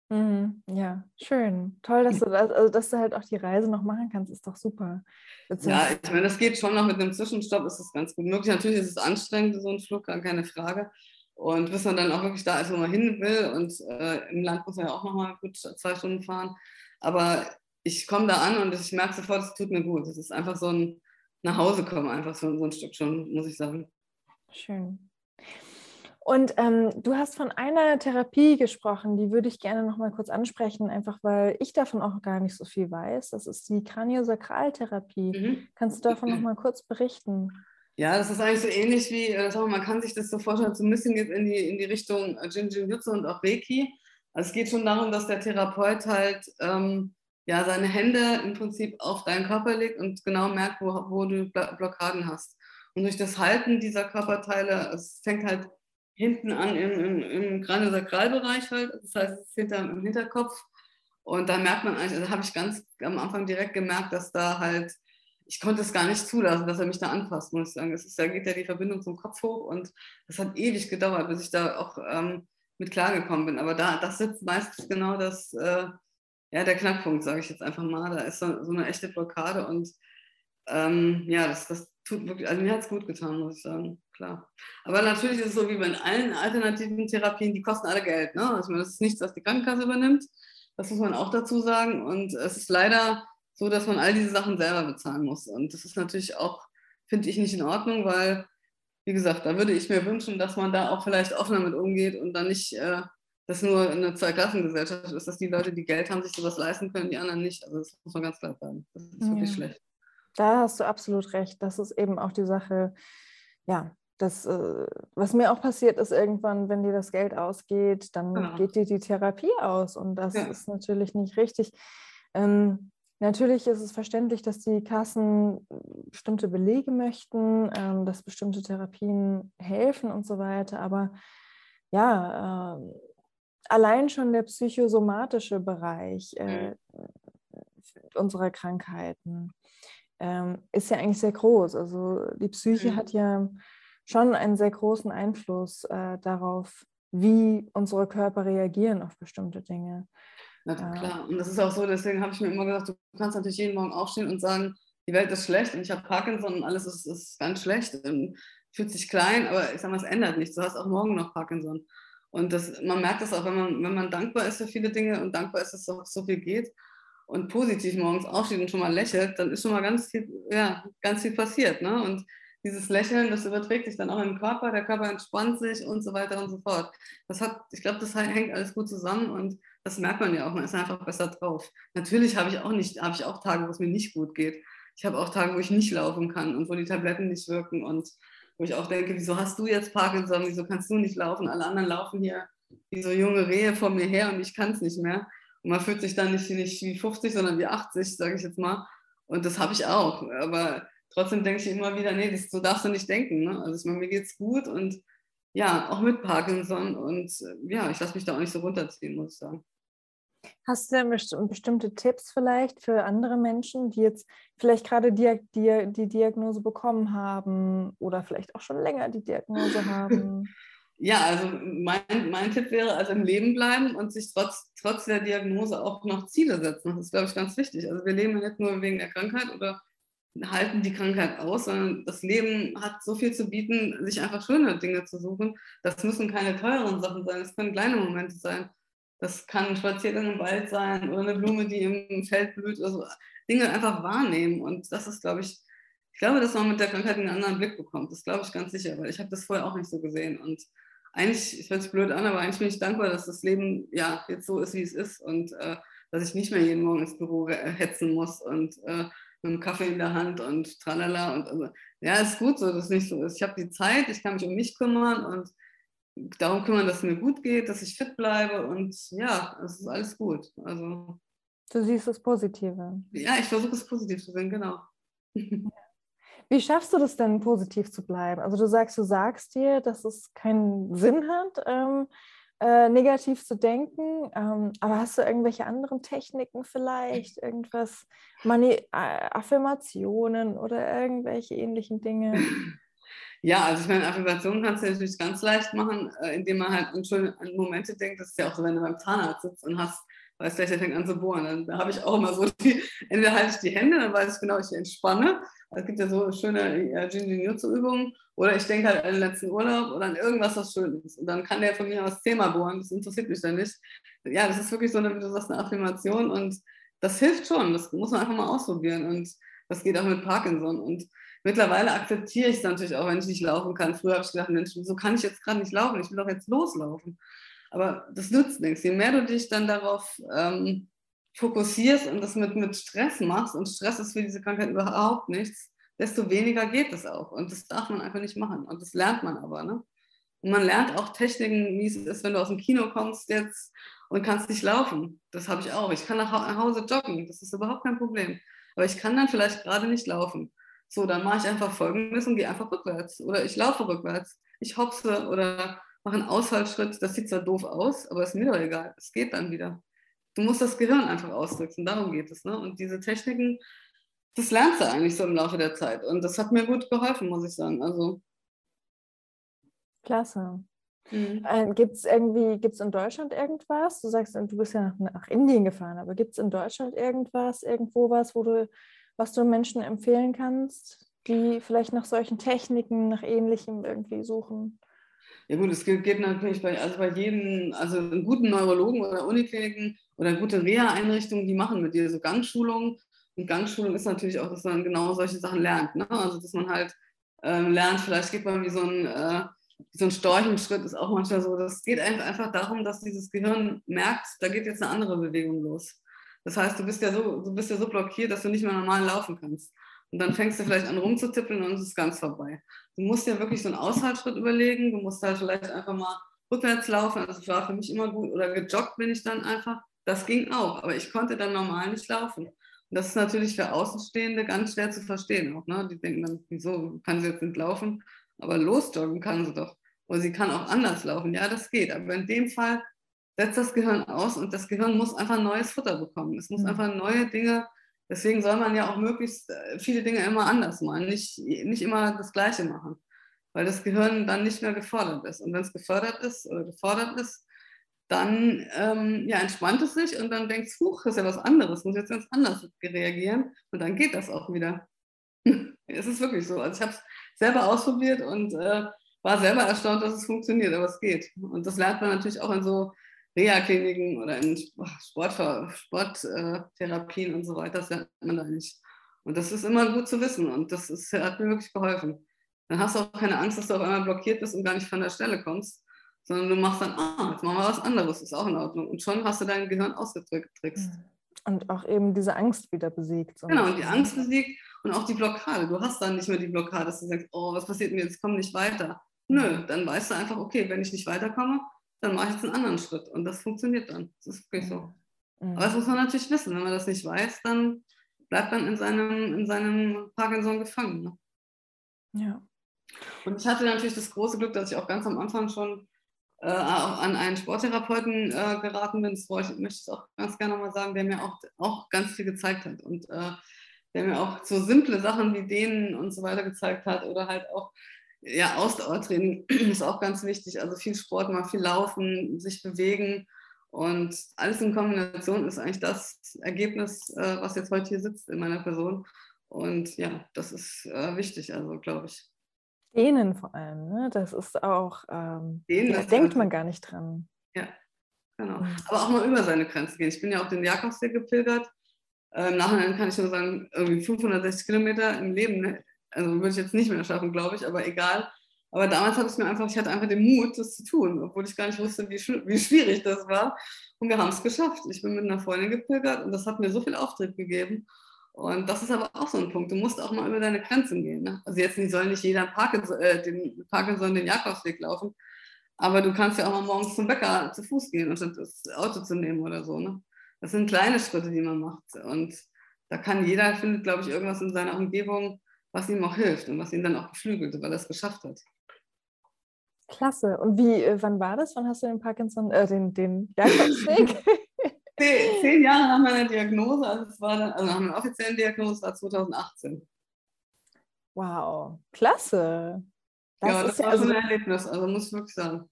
Mhm, ja, schön. Toll, dass du das, also dass du halt auch die Reise noch machen kannst, ist doch super. ja, ich meine, das geht schon noch mit einem Zwischenstopp, ist das ganz gut möglich. Natürlich ist es anstrengend, so ein Flug, keine Frage. Und bis man dann auch wirklich da ist, wo man hin will. Und äh, im Land muss man ja auch nochmal gut zwei Stunden fahren. Aber ich komme da an und ich merke sofort, es tut mir gut. Es ist einfach so ein nach Hause kommen, einfach so, so ein Stück schon, muss ich sagen. Schön. Und ähm, du hast von einer Therapie gesprochen, die würde ich gerne noch mal kurz ansprechen, einfach weil ich davon auch gar nicht so viel weiß. Das ist die Kraniosakraltherapie. Mhm. Kannst du davon noch mal kurz berichten? Ja, das ist eigentlich so ähnlich wie, äh, man kann sich das so vorstellen, so ein bisschen jetzt in die, in die Richtung Jinjin-Jutsu und auch Reiki. Also es geht schon darum, dass der Therapeut halt ähm, ja, seine Hände im Prinzip auf deinen Körper legt und genau merkt, wo, wo du Blockaden hast. Und durch das Halten dieser Körperteile, es fängt halt hinten an im, im, im Kraniosakralbereich halt, das heißt, es ist hinter, im Hinterkopf. Und da merkt man eigentlich, also habe ich ganz am Anfang direkt gemerkt, dass da halt, ich konnte es gar nicht zulassen, dass er mich da anfasst, muss ich sagen. Es ist, da geht ja die Verbindung zum Kopf hoch und das hat ewig gedauert, bis ich da auch ähm, mit klargekommen bin. Aber da, das sitzt meistens genau das, äh, ja, der Knackpunkt, sage ich jetzt einfach mal. Da ist so, so eine echte Blockade und ähm, ja, das, das tut wirklich, also mir hat es gut getan, muss ich sagen, klar. Aber natürlich ist es so wie bei allen alternativen Therapien, die kosten alle Geld. Ne? Also das ist nichts, was die Krankenkasse übernimmt. Das muss man auch dazu sagen. Und es ist leider so, dass man all diese Sachen selber bezahlen muss. Und das ist natürlich auch, finde ich, nicht in Ordnung, weil, wie gesagt, da würde ich mir wünschen, dass man da auch vielleicht offener mit umgeht und dann nicht äh, das nur eine Zweiklassengesellschaft ist, dass die Leute, die Geld haben, sich sowas leisten können, die anderen nicht. Also das muss man ganz klar sagen. Das ist wirklich ja. schlecht. Da hast du absolut recht. Das ist eben auch die Sache, ja, das, äh, was mir auch passiert ist, irgendwann, wenn dir das Geld ausgeht, dann ja. geht dir die Therapie aus. Und das ja. ist natürlich nicht richtig. Ähm, natürlich ist es verständlich, dass die Kassen bestimmte Belege möchten, ähm, dass bestimmte Therapien helfen und so weiter. Aber ja, äh, allein schon der psychosomatische Bereich äh, mhm. unserer Krankheiten ähm, ist ja eigentlich sehr groß. Also die Psyche mhm. hat ja schon einen sehr großen Einfluss äh, darauf, wie unsere Körper reagieren auf bestimmte Dinge. Na klar, und das ist auch so, deswegen habe ich mir immer gesagt, du kannst natürlich jeden Morgen aufstehen und sagen, die Welt ist schlecht und ich habe Parkinson und alles ist, ist ganz schlecht und fühlt sich klein, aber ich sage mal, es ändert nichts. Du hast auch morgen noch Parkinson. Und das, man merkt das auch, wenn man, wenn man dankbar ist für viele Dinge und dankbar ist, dass es so, so viel geht und positiv morgens aufsteht und schon mal lächelt, dann ist schon mal ganz viel, ja, ganz viel passiert. Ne? Und dieses Lächeln, das überträgt sich dann auch im Körper, der Körper entspannt sich und so weiter und so fort. Das hat, ich glaube, das hängt alles gut zusammen und das merkt man ja auch, man ist einfach besser drauf. Natürlich habe ich auch nicht, habe ich auch Tage, wo es mir nicht gut geht. Ich habe auch Tage, wo ich nicht laufen kann und wo die Tabletten nicht wirken und wo ich auch denke, wieso hast du jetzt Parkinson, wieso kannst du nicht laufen? Alle anderen laufen hier wie so junge Rehe vor mir her und ich kann es nicht mehr. Und man fühlt sich dann nicht, nicht wie 50, sondern wie 80, sage ich jetzt mal. Und das habe ich auch. Aber trotzdem denke ich immer wieder, nee, das, so darfst du nicht denken. Ne? Also ich meine, mir geht es gut und ja, auch mit Parkinson. Und ja, ich lasse mich da auch nicht so runterziehen, muss ich sagen. Hast du denn bestimmte Tipps vielleicht für andere Menschen, die jetzt vielleicht gerade die, die, die Diagnose bekommen haben oder vielleicht auch schon länger die Diagnose haben? Ja, also mein, mein Tipp wäre, also im Leben bleiben und sich trotz, trotz der Diagnose auch noch Ziele setzen. Das ist, glaube ich, ganz wichtig. Also wir leben ja nicht nur wegen der Krankheit oder halten die Krankheit aus, sondern das Leben hat so viel zu bieten, sich einfach schöne Dinge zu suchen. Das müssen keine teuren Sachen sein, es können kleine Momente sein. Das kann ein Spaziergang im Wald sein oder eine Blume, die im Feld blüht. Also Dinge einfach wahrnehmen. Und das ist, glaube ich, ich glaube, dass man mit der Krankheit einen anderen Blick bekommt. Das glaube ich ganz sicher, weil ich habe das vorher auch nicht so gesehen. Und eigentlich, ich hört sich blöd an, aber eigentlich bin ich dankbar, dass das Leben ja jetzt so ist, wie es ist und äh, dass ich nicht mehr jeden Morgen ins Büro hetzen muss und äh, mit einem Kaffee in der Hand und tralala. Und also, ja, ist gut so, dass es nicht so ist. Ich habe die Zeit, ich kann mich um mich kümmern und darum kümmern, dass es mir gut geht, dass ich fit bleibe und ja, es ist alles gut. Also, du siehst das Positive. Ja, ich versuche es positiv zu sehen, genau. Wie schaffst du das denn, positiv zu bleiben? Also du sagst, du sagst dir, dass es keinen Sinn hat, ähm, äh, negativ zu denken, ähm, aber hast du irgendwelche anderen Techniken vielleicht, irgendwas, Mani äh, Affirmationen oder irgendwelche ähnlichen Dinge? Ja, also ich meine, Affirmationen kannst du natürlich ganz leicht machen, äh, indem man halt an schöne an Momente denkt. Das ist ja auch so, wenn du beim Zahnarzt sitzt und hast, weißt du, der fängt an zu bohren. Dann, da habe ich auch immer so, die, entweder halte ich die Hände, dann weiß ich genau, ich entspanne. Es gibt ja so schöne äh, Jinjin-Jutsu-Übungen. Oder ich denke halt an den letzten Urlaub oder an irgendwas, was schön ist. Und dann kann der von mir aus Thema bohren. Das interessiert mich dann nicht. Ja, das ist wirklich so eine, wie du sagst, eine Affirmation. Und das hilft schon. Das muss man einfach mal ausprobieren. Und das geht auch mit Parkinson. Und mittlerweile akzeptiere ich es natürlich auch, wenn ich nicht laufen kann. Früher habe ich gedacht, Mensch, wieso kann ich jetzt gerade nicht laufen? Ich will doch jetzt loslaufen. Aber das nützt nichts. Je mehr du dich dann darauf ähm, fokussierst und das mit, mit Stress machst, und Stress ist für diese Krankheit überhaupt nichts, desto weniger geht es auch. Und das darf man einfach nicht machen. Und das lernt man aber. Ne? Und man lernt auch Techniken, wie es ist, wenn du aus dem Kino kommst jetzt und kannst nicht laufen. Das habe ich auch. Ich kann nach Hause joggen. Das ist überhaupt kein Problem. Aber ich kann dann vielleicht gerade nicht laufen. So, dann mache ich einfach Folgendes und gehe einfach rückwärts. Oder ich laufe rückwärts. Ich hopse oder mache einen Ausfallschritt. Das sieht zwar doof aus, aber ist mir doch egal. Es geht dann wieder du musst das Gehirn einfach ausdrücken, darum geht es. Ne? Und diese Techniken, das lernst du eigentlich so im Laufe der Zeit. Und das hat mir gut geholfen, muss ich sagen. Also, Klasse. Mhm. Äh, gibt es irgendwie, gibt es in Deutschland irgendwas? Du sagst, du bist ja nach, nach Indien gefahren, aber gibt es in Deutschland irgendwas, irgendwo was, wo du, was du Menschen empfehlen kannst, die vielleicht nach solchen Techniken, nach ähnlichem irgendwie suchen? Ja gut, es geht natürlich bei, also bei jedem, also einen guten Neurologen oder Unikliniken oder gute Reha-Einrichtungen, die machen mit dir so Gangschulungen. Und Gangschulung ist natürlich auch, dass man genau solche Sachen lernt. Ne? Also dass man halt ähm, lernt, vielleicht geht man wie so ein, äh, wie so ein Storchenschritt, ist auch manchmal so. Das geht einfach darum, dass dieses Gehirn merkt, da geht jetzt eine andere Bewegung los. Das heißt, du bist ja so, du bist ja so blockiert, dass du nicht mehr normal laufen kannst. Und dann fängst du vielleicht an rumzutippeln und es ist ganz vorbei. Du musst ja wirklich so einen Aushaltsschritt überlegen. Du musst halt vielleicht einfach mal rückwärts laufen. Also das war für mich immer gut. Oder gejoggt bin ich dann einfach. Das ging auch. Aber ich konnte dann normal nicht laufen. Und das ist natürlich für Außenstehende ganz schwer zu verstehen. Auch, ne? Die denken dann, wieso kann sie jetzt nicht laufen? Aber losjoggen kann sie doch. Oder sie kann auch anders laufen. Ja, das geht. Aber in dem Fall setzt das Gehirn aus und das Gehirn muss einfach neues Futter bekommen. Es muss mhm. einfach neue Dinge Deswegen soll man ja auch möglichst äh, viele Dinge immer anders machen, nicht, nicht immer das Gleiche machen, weil das Gehirn dann nicht mehr gefordert ist. Und wenn es gefördert ist oder gefordert ist, dann ähm, ja, entspannt es sich und dann denkt es, huch, das ist ja was anderes, muss jetzt ganz anders reagieren und dann geht das auch wieder. es ist wirklich so. Also ich habe es selber ausprobiert und äh, war selber erstaunt, dass es funktioniert, aber es geht. Und das lernt man natürlich auch in so Reha-Kliniken oder in Sporttherapien Sport, und so weiter, das lernt man da nicht. Und das ist immer gut zu wissen und das ist, hat mir wirklich geholfen. Dann hast du auch keine Angst, dass du auf einmal blockiert bist und gar nicht von der Stelle kommst, sondern du machst dann, ah, jetzt machen wir was anderes, ist auch in Ordnung. Und schon hast du dein Gehirn ausgetrickst. Und auch eben diese Angst wieder besiegt. Genau, und die Angst besiegt und auch die Blockade. Du hast dann nicht mehr die Blockade, dass du sagst, oh, was passiert mir jetzt, komm nicht weiter. Nö, dann weißt du einfach, okay, wenn ich nicht weiterkomme, dann mache ich jetzt einen anderen Schritt. Und das funktioniert dann. Das ist wirklich so. Mhm. Aber das muss man natürlich wissen. Wenn man das nicht weiß, dann bleibt man in seinem, in seinem Parkinson gefangen. Ne? Ja. Und ich hatte natürlich das große Glück, dass ich auch ganz am Anfang schon äh, an einen Sporttherapeuten äh, geraten bin. Das ich, möchte ich auch ganz gerne mal sagen, der mir auch, auch ganz viel gezeigt hat. Und äh, der mir auch so simple Sachen wie denen und so weiter gezeigt hat oder halt auch ja, Ausdauertraining ist auch ganz wichtig. Also viel Sport, mal viel laufen, sich bewegen. Und alles in Kombination ist eigentlich das Ergebnis, äh, was jetzt heute hier sitzt in meiner Person. Und ja, das ist äh, wichtig, also glaube ich. Dehnen vor allem, ne? das ist auch, ähm, Dehnen da denkt man gar nicht dran. Ja, genau. Aber auch mal über seine Grenzen gehen. Ich bin ja auf den Jakobsweg gepilgert. Äh, Im Nachhinein kann ich nur sagen, irgendwie 560 Kilometer im Leben ne? Also würde ich jetzt nicht mehr schaffen, glaube ich, aber egal. Aber damals hatte ich mir einfach, ich hatte einfach den Mut, das zu tun, obwohl ich gar nicht wusste, wie, wie schwierig das war. Und wir haben es geschafft. Ich bin mit einer Freundin gepilgert und das hat mir so viel Auftrieb gegeben. Und das ist aber auch so ein Punkt. Du musst auch mal über deine Grenzen gehen. Ne? Also jetzt soll nicht jeder Parkinson, äh, den Parkinson den Jakobsweg laufen, aber du kannst ja auch mal morgens zum Bäcker zu Fuß gehen, anstatt das Auto zu nehmen oder so. Ne? Das sind kleine Schritte, die man macht. Und da kann jeder, findet, glaube ich, irgendwas in seiner Umgebung, was ihm auch hilft und was ihn dann auch beflügelt, weil er es geschafft hat. Klasse. Und wie, äh, wann war das? Wann hast du den Parkinson, äh, den, den Jakobsweg? zehn, zehn Jahre nach meiner Diagnose, also, es war dann, also nach meiner offiziellen Diagnose war 2018. Wow, klasse. Das ja, das war also, schon ein Erlebnis, also muss ich wirklich sagen.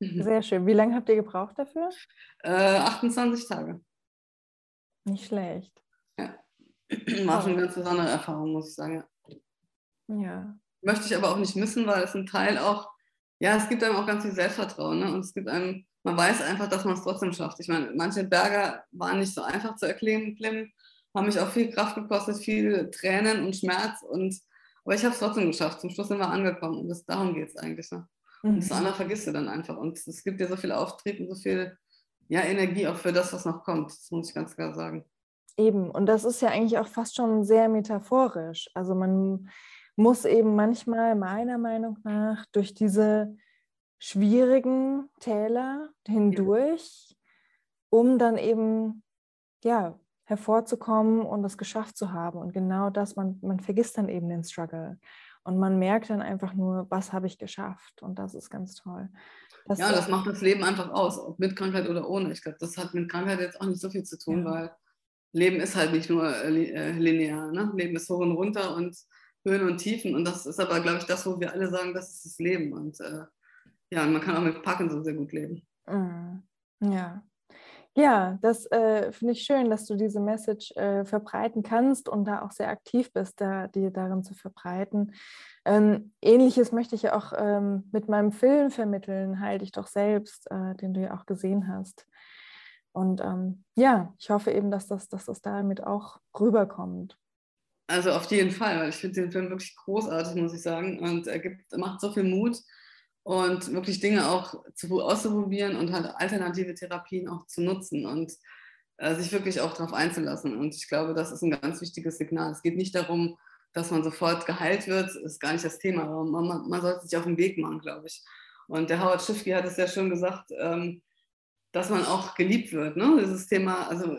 Sehr schön. Wie lange habt ihr gebraucht dafür? Äh, 28 Tage. Nicht schlecht. Ja. War schon eine ganz besondere Erfahrung, muss ich sagen. Ja. Möchte ich aber auch nicht missen, weil es ein Teil auch, ja, es gibt einem auch ganz viel Selbstvertrauen. Ne? Und es gibt einem, man weiß einfach, dass man es trotzdem schafft. Ich meine, manche Berge waren nicht so einfach zu erklimmen, haben mich auch viel Kraft gekostet, viel Tränen und Schmerz. Und, aber ich habe es trotzdem geschafft. Zum Schluss sind wir angekommen. Und das, darum geht es eigentlich. Ne? Und das mhm. andere vergisst du dann einfach. Und es gibt dir so viel Auftrieb und so viel ja, Energie auch für das, was noch kommt. Das muss ich ganz klar sagen. Eben, und das ist ja eigentlich auch fast schon sehr metaphorisch. Also man muss eben manchmal meiner Meinung nach durch diese schwierigen Täler hindurch, um dann eben ja hervorzukommen und es geschafft zu haben. Und genau das, man, man vergisst dann eben den Struggle. Und man merkt dann einfach nur, was habe ich geschafft. Und das ist ganz toll. Das ja, das macht das Leben einfach aus, ob mit Krankheit oder ohne. Ich glaube, das hat mit Krankheit jetzt auch nicht so viel zu tun, ja. weil Leben ist halt nicht nur äh, äh, linear. Ne? Leben ist hoch und runter und Höhen und Tiefen. Und das ist aber, glaube ich, das, wo wir alle sagen, das ist das Leben. Und äh, ja, man kann auch mit Parkinson sehr gut leben. Mhm. Ja. Ja, das äh, finde ich schön, dass du diese Message äh, verbreiten kannst und da auch sehr aktiv bist, da, die darin zu verbreiten. Ähm, Ähnliches möchte ich ja auch ähm, mit meinem Film vermitteln, Heil dich doch selbst, äh, den du ja auch gesehen hast. Und ähm, ja, ich hoffe eben, dass das, dass das damit auch rüberkommt. Also auf jeden Fall, weil ich finde den Film wirklich großartig, muss ich sagen. Und er gibt, macht so viel Mut und wirklich Dinge auch zu, auszuprobieren und halt alternative Therapien auch zu nutzen und äh, sich wirklich auch darauf einzulassen. Und ich glaube, das ist ein ganz wichtiges Signal. Es geht nicht darum, dass man sofort geheilt wird, ist gar nicht das Thema, aber man, man, sollte sich auf den Weg machen, glaube ich. Und der Howard Schiffke hat es ja schon gesagt, ähm, dass man auch geliebt wird. Ne? Dieses Thema, also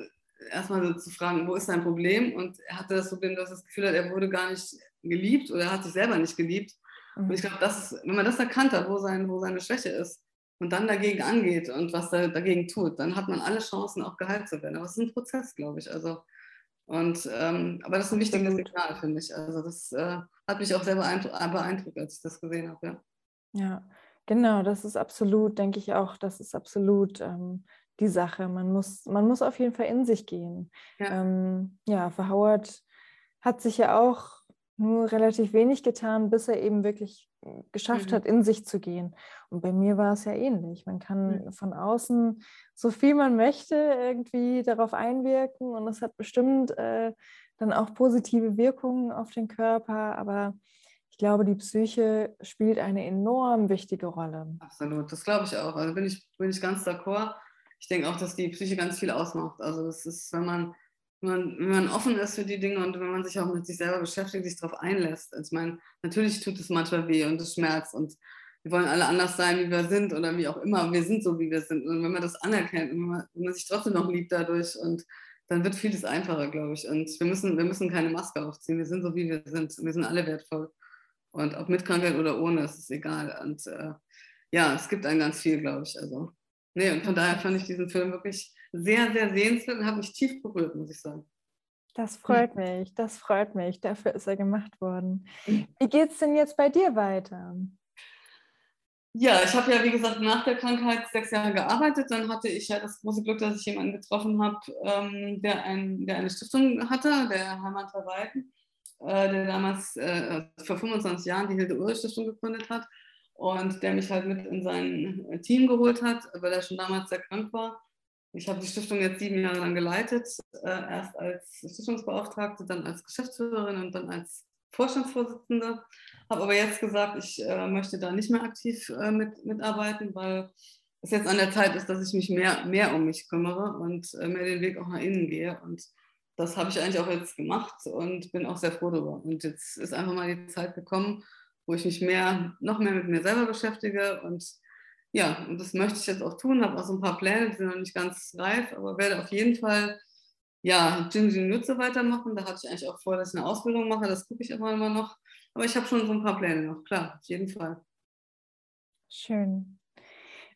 erstmal so zu fragen, wo ist dein Problem? Und er hatte das Problem, dass er das Gefühl hat, er wurde gar nicht geliebt oder er hat sich selber nicht geliebt. Mhm. Und ich glaube, wenn man das erkannt hat, wo, sein, wo seine Schwäche ist und dann dagegen angeht und was er dagegen tut, dann hat man alle Chancen, auch geheilt zu werden. Aber es ist ein Prozess, glaube ich. Also, und, ähm, aber das ist ein wichtiges Signal, finde ich. Also das äh, hat mich auch sehr beeindruckt, als ich das gesehen habe. Ja. ja. Genau, das ist absolut, denke ich auch, das ist absolut ähm, die Sache. Man muss, man muss auf jeden Fall in sich gehen. Ja, ähm, ja für Howard hat sich ja auch nur relativ wenig getan, bis er eben wirklich geschafft mhm. hat, in sich zu gehen. Und bei mir war es ja ähnlich. Man kann mhm. von außen so viel man möchte irgendwie darauf einwirken und es hat bestimmt äh, dann auch positive Wirkungen auf den Körper, aber glaube, die Psyche spielt eine enorm wichtige Rolle. Absolut, das glaube ich auch. Also bin ich, bin ich ganz d'accord. Ich denke auch, dass die Psyche ganz viel ausmacht. Also das ist, wenn man, wenn wenn man offen ist für die Dinge und wenn man sich auch mit sich selber beschäftigt, sich darauf einlässt. Also ich meine, natürlich tut es manchmal weh und es schmerzt und wir wollen alle anders sein, wie wir sind oder wie auch immer. Wir sind so, wie wir sind. Und wenn man das anerkennt und wenn man, wenn man sich trotzdem noch liebt dadurch und dann wird vieles einfacher, glaube ich. Und wir müssen, wir müssen keine Maske aufziehen. Wir sind so, wie wir sind. Wir sind alle wertvoll. Und ob mit Krankheit oder ohne, ist es egal. Und äh, ja, es gibt ein ganz viel, glaube ich. Also, nee, und von daher fand ich diesen Film wirklich sehr, sehr sehenswert und hat mich tief berührt, muss ich sagen. Das freut mich, das freut mich. Dafür ist er gemacht worden. Wie geht es denn jetzt bei dir weiter? Ja, ich habe ja, wie gesagt, nach der Krankheit sechs Jahre gearbeitet. Dann hatte ich ja das große Glück, dass ich jemanden getroffen habe, ähm, der, ein, der eine Stiftung hatte, der Hermann Verweiden. Äh, der damals äh, vor 25 Jahren die Hilde-Ulrich-Stiftung gegründet hat und der mich halt mit in sein äh, Team geholt hat, weil er schon damals sehr krank war. Ich habe die Stiftung jetzt sieben Jahre lang geleitet, erst als Stiftungsbeauftragte, dann als Geschäftsführerin und dann als Vorstandsvorsitzende. Habe aber jetzt gesagt, ich möchte da nicht mehr aktiv mit, mitarbeiten, weil es jetzt an der Zeit ist, dass ich mich mehr, mehr um mich kümmere und mehr den Weg auch nach innen gehe. Und das habe ich eigentlich auch jetzt gemacht und bin auch sehr froh darüber. Und jetzt ist einfach mal die Zeit gekommen, wo ich mich mehr, noch mehr mit mir selber beschäftige. Und ja, und das möchte ich jetzt auch tun. Habe auch so ein paar Pläne, die sind noch nicht ganz reif, aber werde auf jeden Fall ja, Jinjin Nutze weitermachen. Da hatte ich eigentlich auch vor, dass ich eine Ausbildung mache. Das gucke ich aber immer noch. Aber ich habe schon so ein paar Pläne noch, klar, auf jeden Fall. Schön.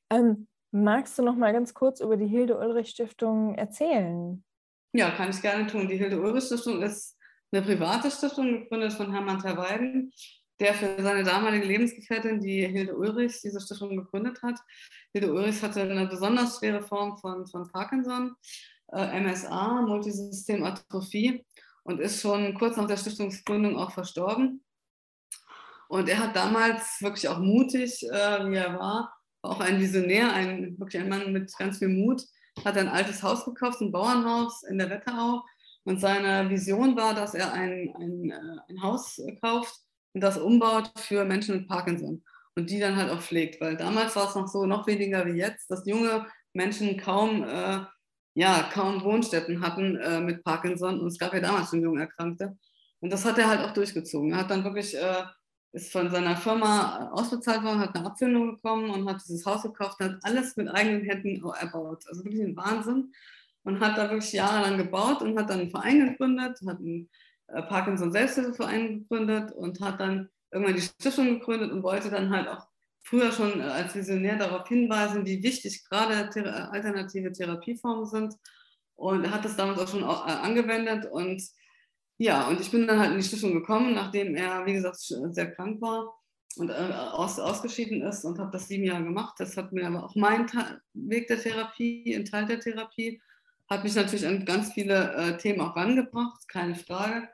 Ähm, magst du noch mal ganz kurz über die Hilde Ulrich Stiftung erzählen? Ja, kann ich gerne tun. Die Hilde-Ulrich-Stiftung ist eine private Stiftung, gegründet von Hermann Terweiden, der für seine damalige Lebensgefährtin, die Hilde Ulrich, diese Stiftung gegründet hat. Hilde Ulrich hatte eine besonders schwere Form von, von Parkinson, äh, MSA, Multisystematrophie. und ist schon kurz nach der Stiftungsgründung auch verstorben. Und er hat damals wirklich auch mutig, äh, wie er war, auch ein Visionär, ein, wirklich ein Mann mit ganz viel Mut, hat ein altes Haus gekauft, ein Bauernhaus in der Wetterau. Und seine Vision war, dass er ein, ein, äh, ein Haus kauft und das umbaut für Menschen mit Parkinson und die dann halt auch pflegt. Weil damals war es noch so, noch weniger wie jetzt, dass junge Menschen kaum, äh, ja, kaum Wohnstätten hatten äh, mit Parkinson. Und es gab ja damals schon junge Erkrankte. Und das hat er halt auch durchgezogen. Er hat dann wirklich, äh, ist von seiner Firma ausbezahlt worden, hat eine Abfindung bekommen und hat dieses Haus gekauft hat alles mit eigenen Händen erbaut. Also wirklich ein Wahnsinn. Und hat da wirklich jahrelang gebaut und hat dann einen Verein gegründet, hat einen äh, Parkinson Selbsthilfeverein gegründet und hat dann irgendwann die Stiftung gegründet und wollte dann halt auch früher schon äh, als Visionär darauf hinweisen, wie wichtig gerade alternative Therapieformen sind. Und er hat das damals auch schon äh, angewendet. Und ja, und ich bin dann halt in die Stiftung gekommen, nachdem er, wie gesagt, sehr krank war und äh, aus, ausgeschieden ist und habe das sieben Jahre gemacht. Das hat mir aber auch mein Ta Weg der Therapie, ein Teil der Therapie, hat mich natürlich an ganz viele äh, Themen auch rangebracht, keine Frage,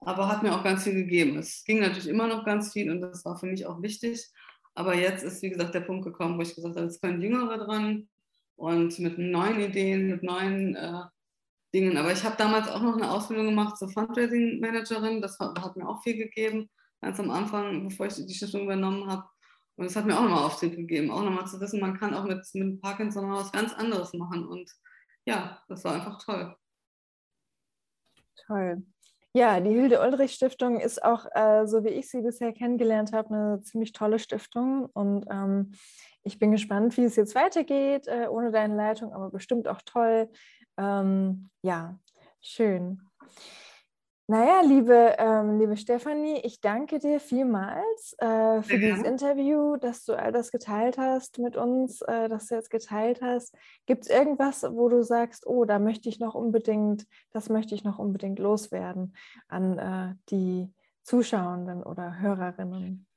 aber hat mir auch ganz viel gegeben. Es ging natürlich immer noch ganz viel und das war für mich auch wichtig. Aber jetzt ist, wie gesagt, der Punkt gekommen, wo ich gesagt habe, es können Jüngere dran und mit neuen Ideen, mit neuen äh, Dingen. Aber ich habe damals auch noch eine Ausbildung gemacht zur Fundraising-Managerin. Das hat, mir auch viel gegeben, ganz am Anfang, bevor ich die Stiftung übernommen habe. Und das hat mir auch nochmal Auftrieb gegeben, auch nochmal zu wissen, man kann auch mit, mit Parkinson was ganz anderes machen. Und ja, das war einfach toll. Toll. Ja, die Hilde-Ulrich-Stiftung ist auch, äh, so wie ich sie bisher kennengelernt habe, eine ziemlich tolle Stiftung. Und ähm, ich bin gespannt, wie es jetzt weitergeht, äh, ohne deine Leitung, aber bestimmt auch toll. Ähm, ja, schön. Naja, liebe, ähm, liebe Stefanie, ich danke dir vielmals äh, für ja. dieses Interview, dass du all das geteilt hast mit uns, äh, dass du jetzt geteilt hast. Gibt es irgendwas, wo du sagst, oh, da möchte ich noch unbedingt, das möchte ich noch unbedingt loswerden an äh, die Zuschauenden oder Hörerinnen?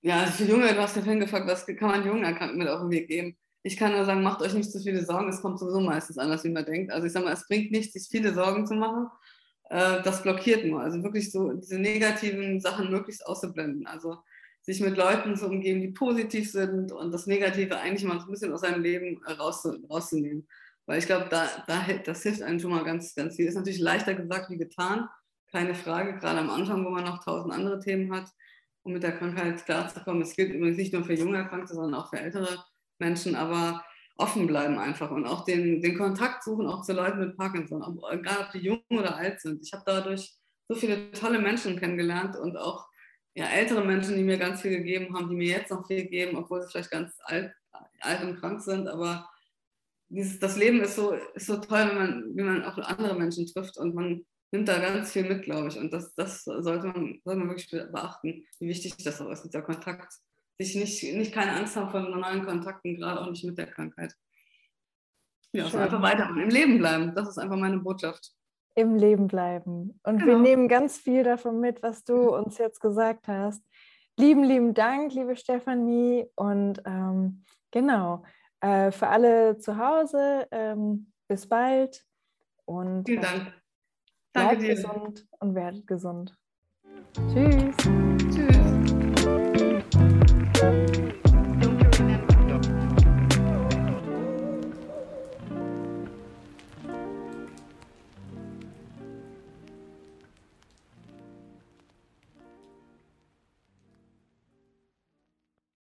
Ja, also für Junge, du hast ja vorhin gefragt, was kann man jungen Erkrankten mit auf den Weg geben? Ich kann nur sagen, macht euch nicht zu viele Sorgen, es kommt sowieso meistens anders, wie man denkt. Also ich sage mal, es bringt nichts, sich viele Sorgen zu machen äh, das blockiert nur. Also wirklich so diese negativen Sachen möglichst auszublenden. Also sich mit Leuten zu umgeben, die positiv sind und das Negative eigentlich mal so ein bisschen aus seinem Leben raus, rauszunehmen. Weil ich glaube, da, da, das hilft einem schon mal ganz, ganz viel. Ist natürlich leichter gesagt wie getan, keine Frage, gerade am Anfang, wo man noch tausend andere Themen hat, um mit der Krankheit klarzukommen. Es gilt übrigens nicht nur für junge Erkrankte, sondern auch für ältere Menschen. Aber offen bleiben einfach und auch den, den Kontakt suchen, auch zu Leuten mit Parkinson, egal ob die jung oder alt sind. Ich habe dadurch so viele tolle Menschen kennengelernt und auch ja, ältere Menschen, die mir ganz viel gegeben haben, die mir jetzt noch viel geben, obwohl sie vielleicht ganz alt, alt und krank sind. Aber dieses, das Leben ist so, ist so toll, wenn man, wenn man auch andere Menschen trifft und man nimmt da ganz viel mit, glaube ich. Und das, das sollte, man, sollte man wirklich beachten, wie wichtig das auch ist, dieser Kontakt sich nicht, nicht keine Angst haben vor neuen Kontakten, gerade auch nicht mit der Krankheit. Ja, also einfach weiter im Leben bleiben. Das ist einfach meine Botschaft. Im Leben bleiben. Und genau. wir nehmen ganz viel davon mit, was du uns jetzt gesagt hast. Lieben, lieben Dank, liebe Stefanie. Und ähm, genau, äh, für alle zu Hause, ähm, bis bald. Und Vielen Dank. Danke bleibt dir. gesund und werdet gesund. Tschüss.